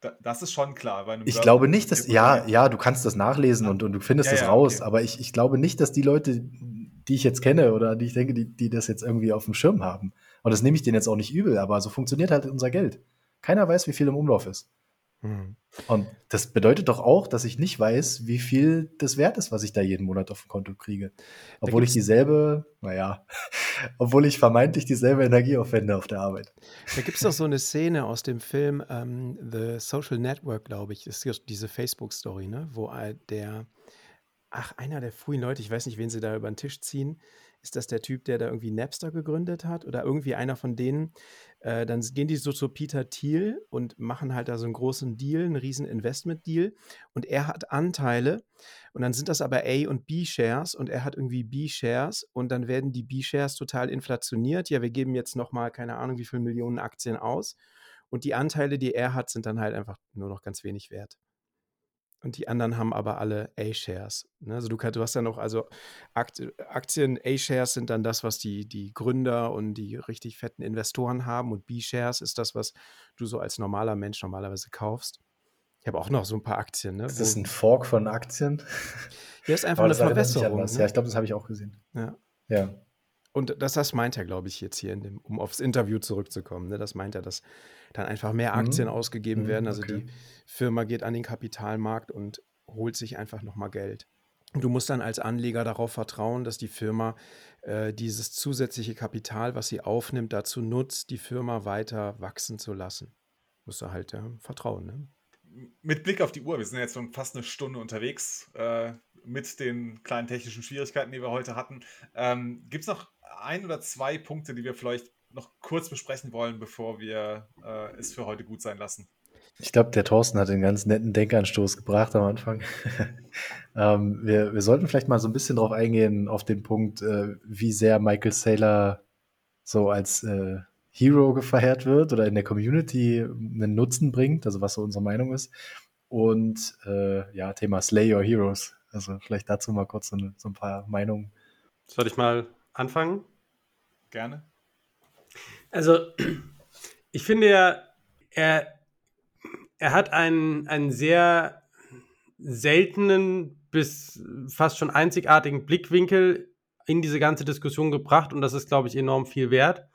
da, das ist schon klar. Ich Börsen- glaube nicht, dass, ja, ja, du kannst das nachlesen und, und du findest Ja, das ja, raus, okay. aber ich, ich glaube nicht, dass die Leute, die ich jetzt kenne oder die ich denke, die, die das jetzt irgendwie auf dem Schirm haben. Und das nehme ich denen jetzt auch nicht übel, aber so funktioniert halt unser Geld. Keiner weiß, wie viel im Umlauf ist. Hm. Und das bedeutet doch auch, dass ich nicht weiß, wie viel das wert ist, was ich da jeden Monat auf dem Konto kriege. Obwohl ich dieselbe, naja, obwohl ich vermeintlich dieselbe Energie aufwende auf der Arbeit. Da gibt es doch so eine Szene aus dem Film ähm, The Social Network, glaube ich. Das ist diese Facebook-Story, ne? wo der, ach, einer der frühen Leute, ich weiß nicht, wen sie da über den Tisch ziehen, ist das der Typ, der da irgendwie Napster gegründet hat oder irgendwie einer von denen? Äh, dann gehen die so zu Peter Thiel und machen halt da so einen großen Deal, einen riesen Investment-Deal und er hat Anteile und dann sind das aber A- und B-Shares und er hat irgendwie B-Shares und dann werden die B-Shares total inflationiert. Ja, wir geben jetzt nochmal, keine Ahnung, wie viele Millionen Aktien aus und die Anteile, die er hat, sind dann halt einfach nur noch ganz wenig wert. Und die anderen haben aber alle A-Shares. Ne? Also du, du hast ja noch, also Akt, Aktien, A-Shares sind dann das, was die, die Gründer und die richtig fetten Investoren haben und B-Shares ist das, was du so als normaler Mensch normalerweise kaufst. Ich habe auch noch so ein paar Aktien. Ne? Das ist ein Fork von Aktien. ja, ist einfach Aber eine das was. Ne? Ja, ich glaube, das habe ich auch gesehen. Ja. Ja. Und das, das meint er, glaube ich, jetzt hier, in dem, um aufs Interview zurückzukommen. Ne? Das meint er, dass dann einfach mehr Aktien Mhm. ausgegeben Mhm, werden. Also okay. die Firma geht an den Kapitalmarkt und holt sich einfach nochmal Geld. Und du musst dann als Anleger darauf vertrauen, dass die Firma äh, dieses zusätzliche Kapital, was sie aufnimmt, dazu nutzt, die Firma weiter wachsen zu lassen. Musst du halt ja, vertrauen. Ne? Mit Blick auf die Uhr, wir sind jetzt schon fast eine Stunde unterwegs äh, mit den kleinen technischen Schwierigkeiten, die wir heute hatten. Ähm, Gibt es noch ein oder zwei Punkte, die wir vielleicht noch kurz besprechen wollen, bevor wir äh, es für heute gut sein lassen? Ich glaube, der Thorsten hat einen ganz netten Denkanstoß gebracht am Anfang. ähm, wir, wir sollten vielleicht mal so ein bisschen drauf eingehen, auf den Punkt, äh, wie sehr Michael Saylor so als äh, Hero gefeiert wird oder in der Community einen Nutzen bringt, also was so unsere Meinung ist. Und äh, ja, Thema Slay Your Heroes. Also vielleicht dazu mal kurz so, so ein paar Meinungen. Soll ich mal anfangen? Gerne. Also, ich finde ja, er, er hat einen, einen sehr seltenen bis fast schon einzigartigen Blickwinkel in diese ganze Diskussion gebracht und das ist, glaube ich, enorm viel wert.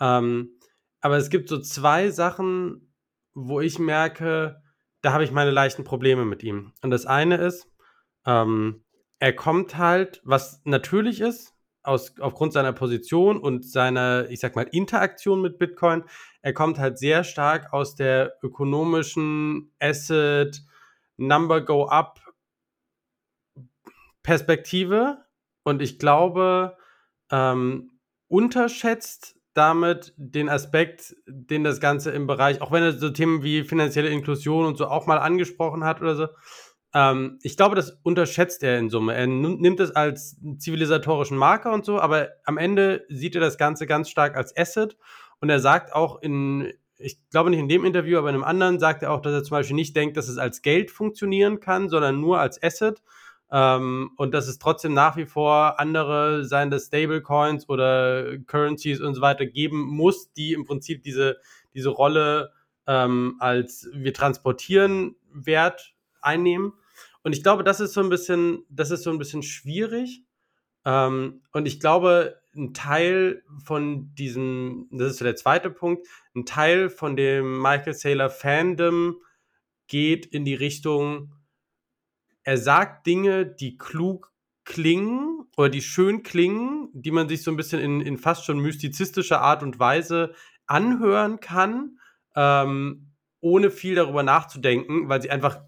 Ähm, aber es gibt so zwei Sachen, wo ich merke, da habe ich meine leichten Probleme mit ihm. Und das eine ist, ähm, er kommt halt, was natürlich ist, aus, aufgrund seiner Position und seiner, ich sag mal, Interaktion mit Bitcoin, er kommt halt sehr stark aus der ökonomischen Asset Number Go Up Perspektive. Und ich glaube, ähm, unterschätzt damit den Aspekt, den das Ganze im Bereich, auch wenn er so Themen wie finanzielle Inklusion und so auch mal angesprochen hat oder so, ähm, ich glaube, das unterschätzt er in Summe. Er nimmt es als zivilisatorischen Marker und so, aber am Ende sieht er das Ganze ganz stark als Asset und er sagt auch in, ich glaube nicht in dem Interview, aber in einem anderen sagt er auch, dass er zum Beispiel nicht denkt, dass es als Geld funktionieren kann, sondern nur als Asset. Ähm, und dass es trotzdem nach wie vor andere, seien das Stablecoins oder Currencies und so weiter, geben muss, die im Prinzip diese, diese Rolle ähm, als wir transportieren Wert einnehmen. Und ich glaube, das ist so ein bisschen, das ist so ein bisschen schwierig. Ähm, und ich glaube, ein Teil von diesem, das ist so der zweite Punkt, ein Teil von dem Michael Saylor Fandom geht in die Richtung, er sagt Dinge, die klug klingen oder die schön klingen, die man sich so ein bisschen in, in fast schon mystizistischer Art und Weise anhören kann, ähm, ohne viel darüber nachzudenken, weil sie einfach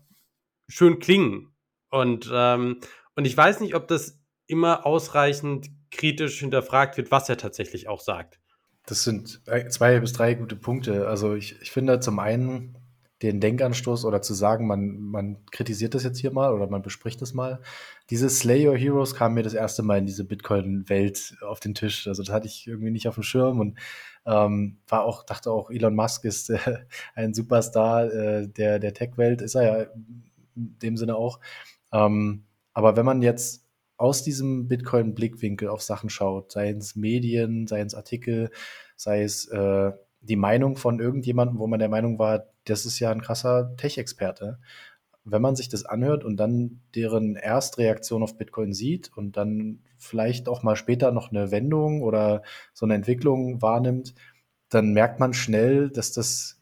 schön klingen. Und, ähm, und ich weiß nicht, ob das immer ausreichend kritisch hinterfragt wird, was er tatsächlich auch sagt. Das sind zwei bis drei gute Punkte. Also ich, ich finde zum einen den Denkanstoß oder zu sagen, man, man kritisiert das jetzt hier mal oder man bespricht das mal. Diese Slay Your Heroes kam mir das erste Mal in diese Bitcoin-Welt auf den Tisch. Also das hatte ich irgendwie nicht auf dem Schirm und ähm, war auch, dachte auch, Elon Musk ist äh, ein Superstar äh, der, der Tech-Welt, ist er ja dem Sinne auch. Ähm, aber wenn man jetzt aus diesem Bitcoin-Blickwinkel auf Sachen schaut, sei es Medien, sei es Artikel, sei es äh, die Meinung von irgendjemandem, wo man der Meinung war, das ist ja ein krasser Tech-Experte. Wenn man sich das anhört und dann deren Erstreaktion auf Bitcoin sieht und dann vielleicht auch mal später noch eine Wendung oder so eine Entwicklung wahrnimmt, dann merkt man schnell, dass das,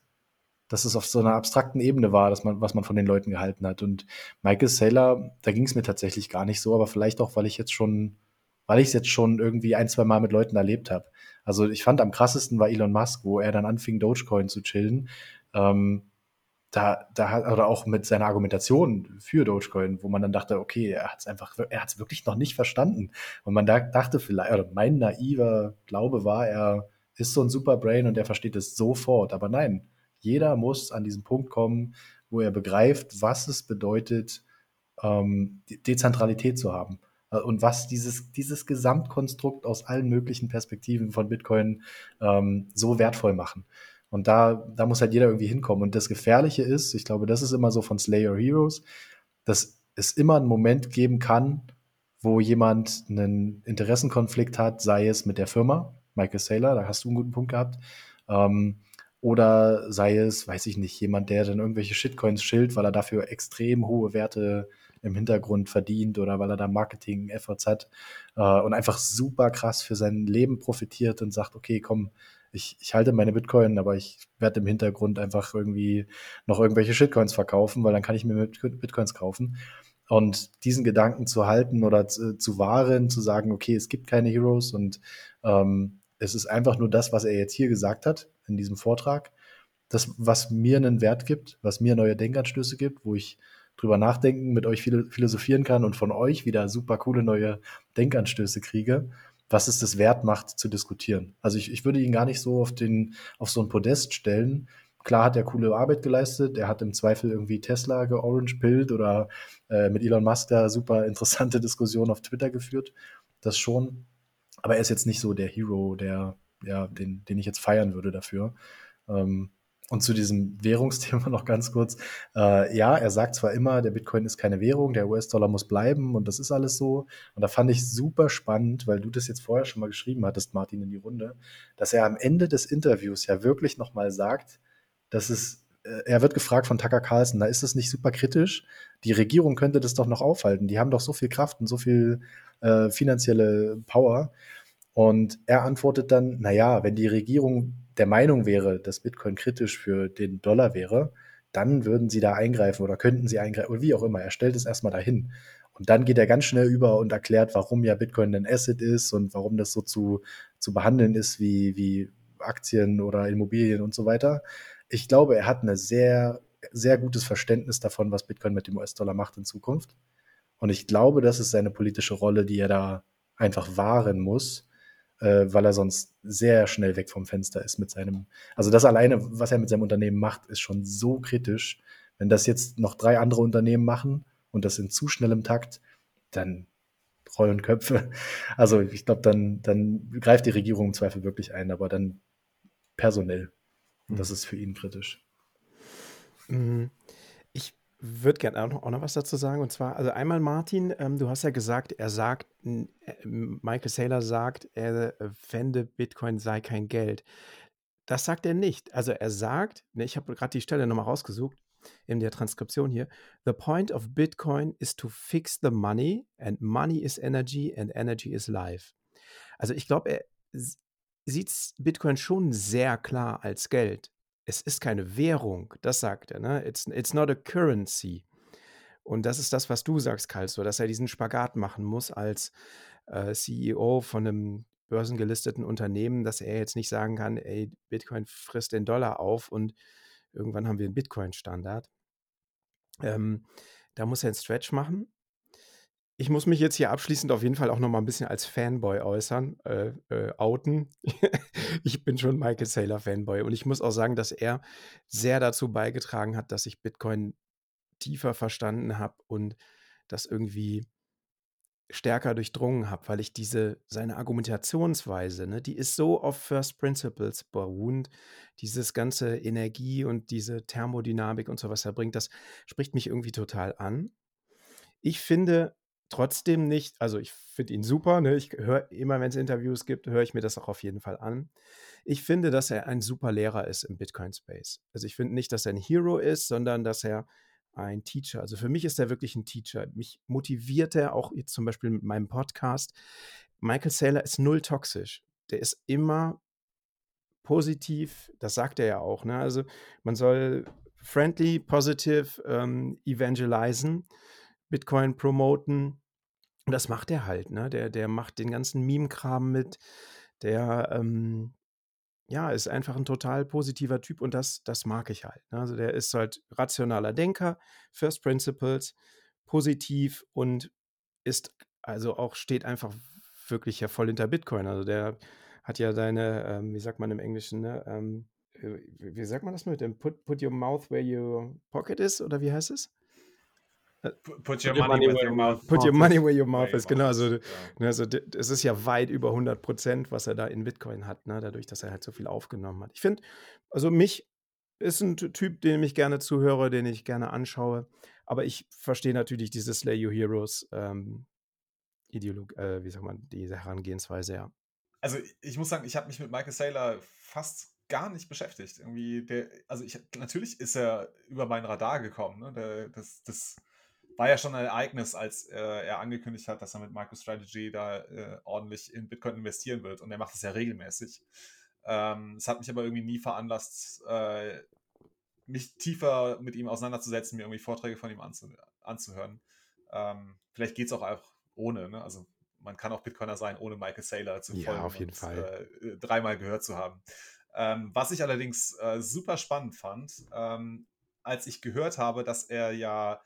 dass es auf so einer abstrakten Ebene war, dass man, was man von den Leuten gehalten hat. Und Michael Saylor, da ging es mir tatsächlich gar nicht so, aber vielleicht auch, weil ich jetzt schon, weil ich es jetzt schon irgendwie ein, zwei Mal mit Leuten erlebt habe. Also ich fand am krassesten war Elon Musk, wo er dann anfing, Dogecoin zu chillen. Ähm, da, da hat, oder auch mit seiner Argumentation für Dogecoin, wo man dann dachte, okay, er hat es einfach, er hat es wirklich noch nicht verstanden. Und man da, dachte vielleicht, oder mein naiver Glaube war, er ist so ein Superbrain und er versteht es sofort. Aber nein, jeder muss an diesen Punkt kommen, wo er begreift, was es bedeutet, ähm, Dezentralität zu haben. Äh, und was dieses, dieses Gesamtkonstrukt aus allen möglichen Perspektiven von Bitcoin ähm, so wertvoll machen. Und da, da muss halt jeder irgendwie hinkommen. Und das Gefährliche ist, ich glaube, das ist immer so von Slayer Heroes, dass es immer einen Moment geben kann, wo jemand einen Interessenkonflikt hat, sei es mit der Firma, Michael Saylor, da hast du einen guten Punkt gehabt, ähm, oder sei es, weiß ich nicht, jemand, der dann irgendwelche Shitcoins schilt, weil er dafür extrem hohe Werte im Hintergrund verdient oder weil er da Marketing-Efforts hat äh, und einfach super krass für sein Leben profitiert und sagt, okay, komm, ich, ich halte meine Bitcoin, aber ich werde im Hintergrund einfach irgendwie noch irgendwelche Shitcoins verkaufen, weil dann kann ich mir Bitcoins kaufen. Und diesen Gedanken zu halten oder zu, zu wahren, zu sagen, okay, es gibt keine Heroes und ähm, es ist einfach nur das, was er jetzt hier gesagt hat in diesem Vortrag, das, was mir einen Wert gibt, was mir neue Denkanstöße gibt, wo ich drüber nachdenken, mit euch philosophieren kann und von euch wieder super coole neue Denkanstöße kriege, was es das wert macht zu diskutieren. Also ich, ich würde ihn gar nicht so auf den, auf so ein Podest stellen. Klar hat er coole Arbeit geleistet. Er hat im Zweifel irgendwie Tesla georange-pillt oder äh, mit Elon Musk da super interessante Diskussionen auf Twitter geführt. Das schon. Aber er ist jetzt nicht so der Hero, der, ja, den, den ich jetzt feiern würde dafür. Ähm, und zu diesem Währungsthema noch ganz kurz. Äh, ja, er sagt zwar immer, der Bitcoin ist keine Währung, der US-Dollar muss bleiben und das ist alles so. Und da fand ich super spannend, weil du das jetzt vorher schon mal geschrieben hattest, Martin, in die Runde, dass er am Ende des Interviews ja wirklich nochmal sagt, dass es, äh, er wird gefragt von Tucker Carlson, da ist es nicht super kritisch. Die Regierung könnte das doch noch aufhalten. Die haben doch so viel Kraft und so viel äh, finanzielle Power. Und er antwortet dann, naja, wenn die Regierung der Meinung wäre, dass Bitcoin kritisch für den Dollar wäre, dann würden sie da eingreifen oder könnten sie eingreifen oder wie auch immer. Er stellt es erstmal dahin. Und dann geht er ganz schnell über und erklärt, warum ja Bitcoin ein Asset ist und warum das so zu, zu behandeln ist wie, wie Aktien oder Immobilien und so weiter. Ich glaube, er hat ein sehr, sehr gutes Verständnis davon, was Bitcoin mit dem US-Dollar macht in Zukunft. Und ich glaube, das ist seine politische Rolle, die er da einfach wahren muss äh, weil er sonst sehr schnell weg vom Fenster ist mit seinem. Also das alleine, was er mit seinem Unternehmen macht, ist schon so kritisch. Wenn das jetzt noch drei andere Unternehmen machen und das in zu schnellem Takt, dann rollen Köpfe. Also ich glaube, dann, dann greift die Regierung im Zweifel wirklich ein, aber dann personell. Und das hm. ist für ihn kritisch. Mhm würde gerne auch noch, was dazu sagen. Und zwar, also einmal Martin, ähm, du hast ja gesagt, er sagt, äh, Michael Saylor sagt, er äh, fände Bitcoin sei kein Geld. Das sagt er nicht. Also er sagt, ne, ich habe gerade die Stelle nochmal rausgesucht in der Transkription hier. The point of Bitcoin is to fix the money and money is energy and energy is life. Also ich glaube, er sieht Bitcoin schon sehr klar als Geld es ist keine Währung, das sagt er, ne? It's, it's not a currency. Und das ist das, was du sagst, Karl, so, dass er diesen Spagat machen muss als äh, CEO von einem börsengelisteten Unternehmen, dass er jetzt nicht sagen kann, ey, Bitcoin frisst den Dollar auf und irgendwann haben wir einen Bitcoin-Standard. Ähm, da muss er einen Stretch machen. Ich muss mich jetzt hier abschließend auf jeden Fall auch noch mal ein bisschen als Fanboy äußern, äh, äh, outen. ich bin schon Michael Saylor Fanboy und ich muss auch sagen, dass er sehr dazu beigetragen hat, dass ich Bitcoin tiefer verstanden habe und das irgendwie stärker durchdrungen habe, weil ich diese seine Argumentationsweise, ne, die ist so auf First Principles beruhend, dieses ganze Energie und diese Thermodynamik und so was er bringt, das spricht mich irgendwie total an. Ich finde trotzdem nicht, also ich finde ihn super, ne? ich höre immer, wenn es Interviews gibt, höre ich mir das auch auf jeden Fall an. Ich finde, dass er ein super Lehrer ist im Bitcoin-Space. Also ich finde nicht, dass er ein Hero ist, sondern dass er ein Teacher. Also für mich ist er wirklich ein Teacher. Mich motiviert er auch jetzt zum Beispiel mit meinem Podcast. Michael Saylor ist null toxisch. Der ist immer positiv, das sagt er ja auch. Ne? Also man soll friendly, positive ähm, evangelisen. Bitcoin promoten. Und das macht er halt, ne? Der, der macht den ganzen Meme-Kram mit. Der, ähm, ja, ist einfach ein total positiver Typ und das, das mag ich halt. Ne? Also der ist halt rationaler Denker, First Principles, positiv und ist, also auch steht einfach wirklich ja voll hinter Bitcoin. Also der hat ja seine, ähm, wie sagt man im Englischen, ne? Ähm, äh, wie sagt man das mit dem put, put your mouth where your pocket is oder wie heißt es? Put your, money, where your mouth Put your money where your mouth is, genau. Also, ja. Ne, also es ist ja weit über 100 Prozent, was er da in Bitcoin hat, ne? dadurch, dass er halt so viel aufgenommen hat. Ich finde, also mich ist ein Typ, den ich gerne zuhöre, den ich gerne anschaue. Aber ich verstehe natürlich diese Slay Your Heroes ähm, Ideologie, äh, wie sagt man, diese Herangehensweise, ja. Also ich muss sagen, ich habe mich mit Michael Saylor fast gar nicht beschäftigt. Irgendwie der, also ich, natürlich ist er über mein Radar gekommen. Ne? Der, das, das war ja schon ein Ereignis, als äh, er angekündigt hat, dass er mit MicroStrategy da äh, ordentlich in Bitcoin investieren wird. Und er macht das ja regelmäßig. Ähm, es hat mich aber irgendwie nie veranlasst, äh, mich tiefer mit ihm auseinanderzusetzen, mir irgendwie Vorträge von ihm anzu anzuhören. Ähm, vielleicht geht es auch einfach ohne. Ne? Also man kann auch Bitcoiner sein, ohne Michael Saylor zu folgen. Ja, auf jeden und, Fall. Äh, dreimal gehört zu haben. Ähm, was ich allerdings äh, super spannend fand, ähm, als ich gehört habe, dass er ja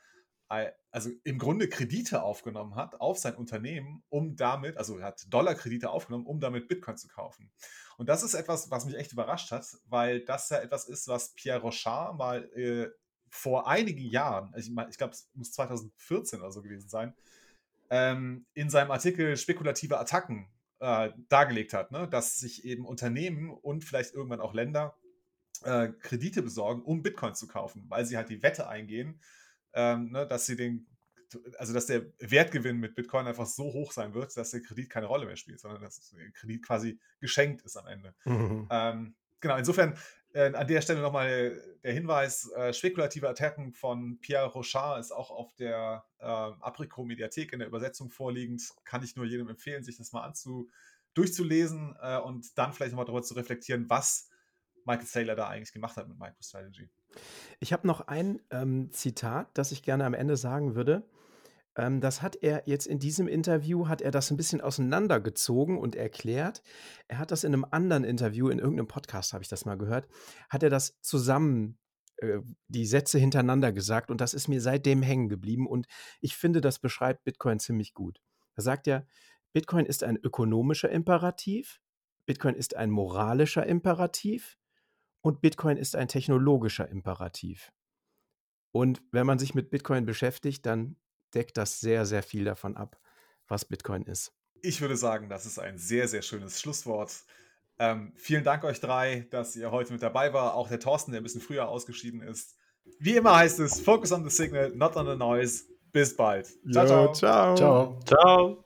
also im Grunde Kredite aufgenommen hat auf sein Unternehmen, um damit, also er hat Dollarkredite aufgenommen, um damit Bitcoin zu kaufen. Und das ist etwas, was mich echt überrascht hat, weil das ja etwas ist, was Pierre Rochard mal äh, vor einigen Jahren, ich, ich glaube, es muss 2014 oder so gewesen sein, ähm, in seinem Artikel Spekulative Attacken äh, dargelegt hat, ne? dass sich eben Unternehmen und vielleicht irgendwann auch Länder äh, Kredite besorgen, um Bitcoin zu kaufen, weil sie halt die Wette eingehen, ähm, ne, dass sie den, also dass der Wertgewinn mit Bitcoin einfach so hoch sein wird, dass der Kredit keine Rolle mehr spielt, sondern dass der Kredit quasi geschenkt ist am Ende. Mhm. Ähm, genau, insofern äh, an der Stelle nochmal der Hinweis, äh, spekulative Attacken von Pierre Rochard ist auch auf der äh, Apricot-Mediathek in der Übersetzung vorliegend. Kann ich nur jedem empfehlen, sich das mal anzu durchzulesen äh, und dann vielleicht nochmal darüber zu reflektieren, was Michael Saylor da eigentlich gemacht hat mit MicroStrategy. Ich habe noch ein ähm, Zitat, das ich gerne am Ende sagen würde. Ähm, das hat er jetzt in diesem Interview, hat er das ein bisschen auseinandergezogen und erklärt. Er hat das in einem anderen Interview, in irgendeinem Podcast habe ich das mal gehört, hat er das zusammen, äh, die Sätze hintereinander gesagt und das ist mir seitdem hängen geblieben und ich finde, das beschreibt Bitcoin ziemlich gut. Er sagt ja, Bitcoin ist ein ökonomischer Imperativ, Bitcoin ist ein moralischer Imperativ und Bitcoin ist ein technologischer Imperativ. Und wenn man sich mit Bitcoin beschäftigt, dann deckt das sehr, sehr viel davon ab, was Bitcoin ist. Ich würde sagen, das ist ein sehr, sehr schönes Schlusswort. Ähm, vielen Dank euch drei, dass ihr heute mit dabei war. Auch der Thorsten, der ein bisschen früher ausgeschieden ist. Wie immer heißt es, focus on the signal, not on the noise. Bis bald. Ciao, ciao. Ciao. ciao.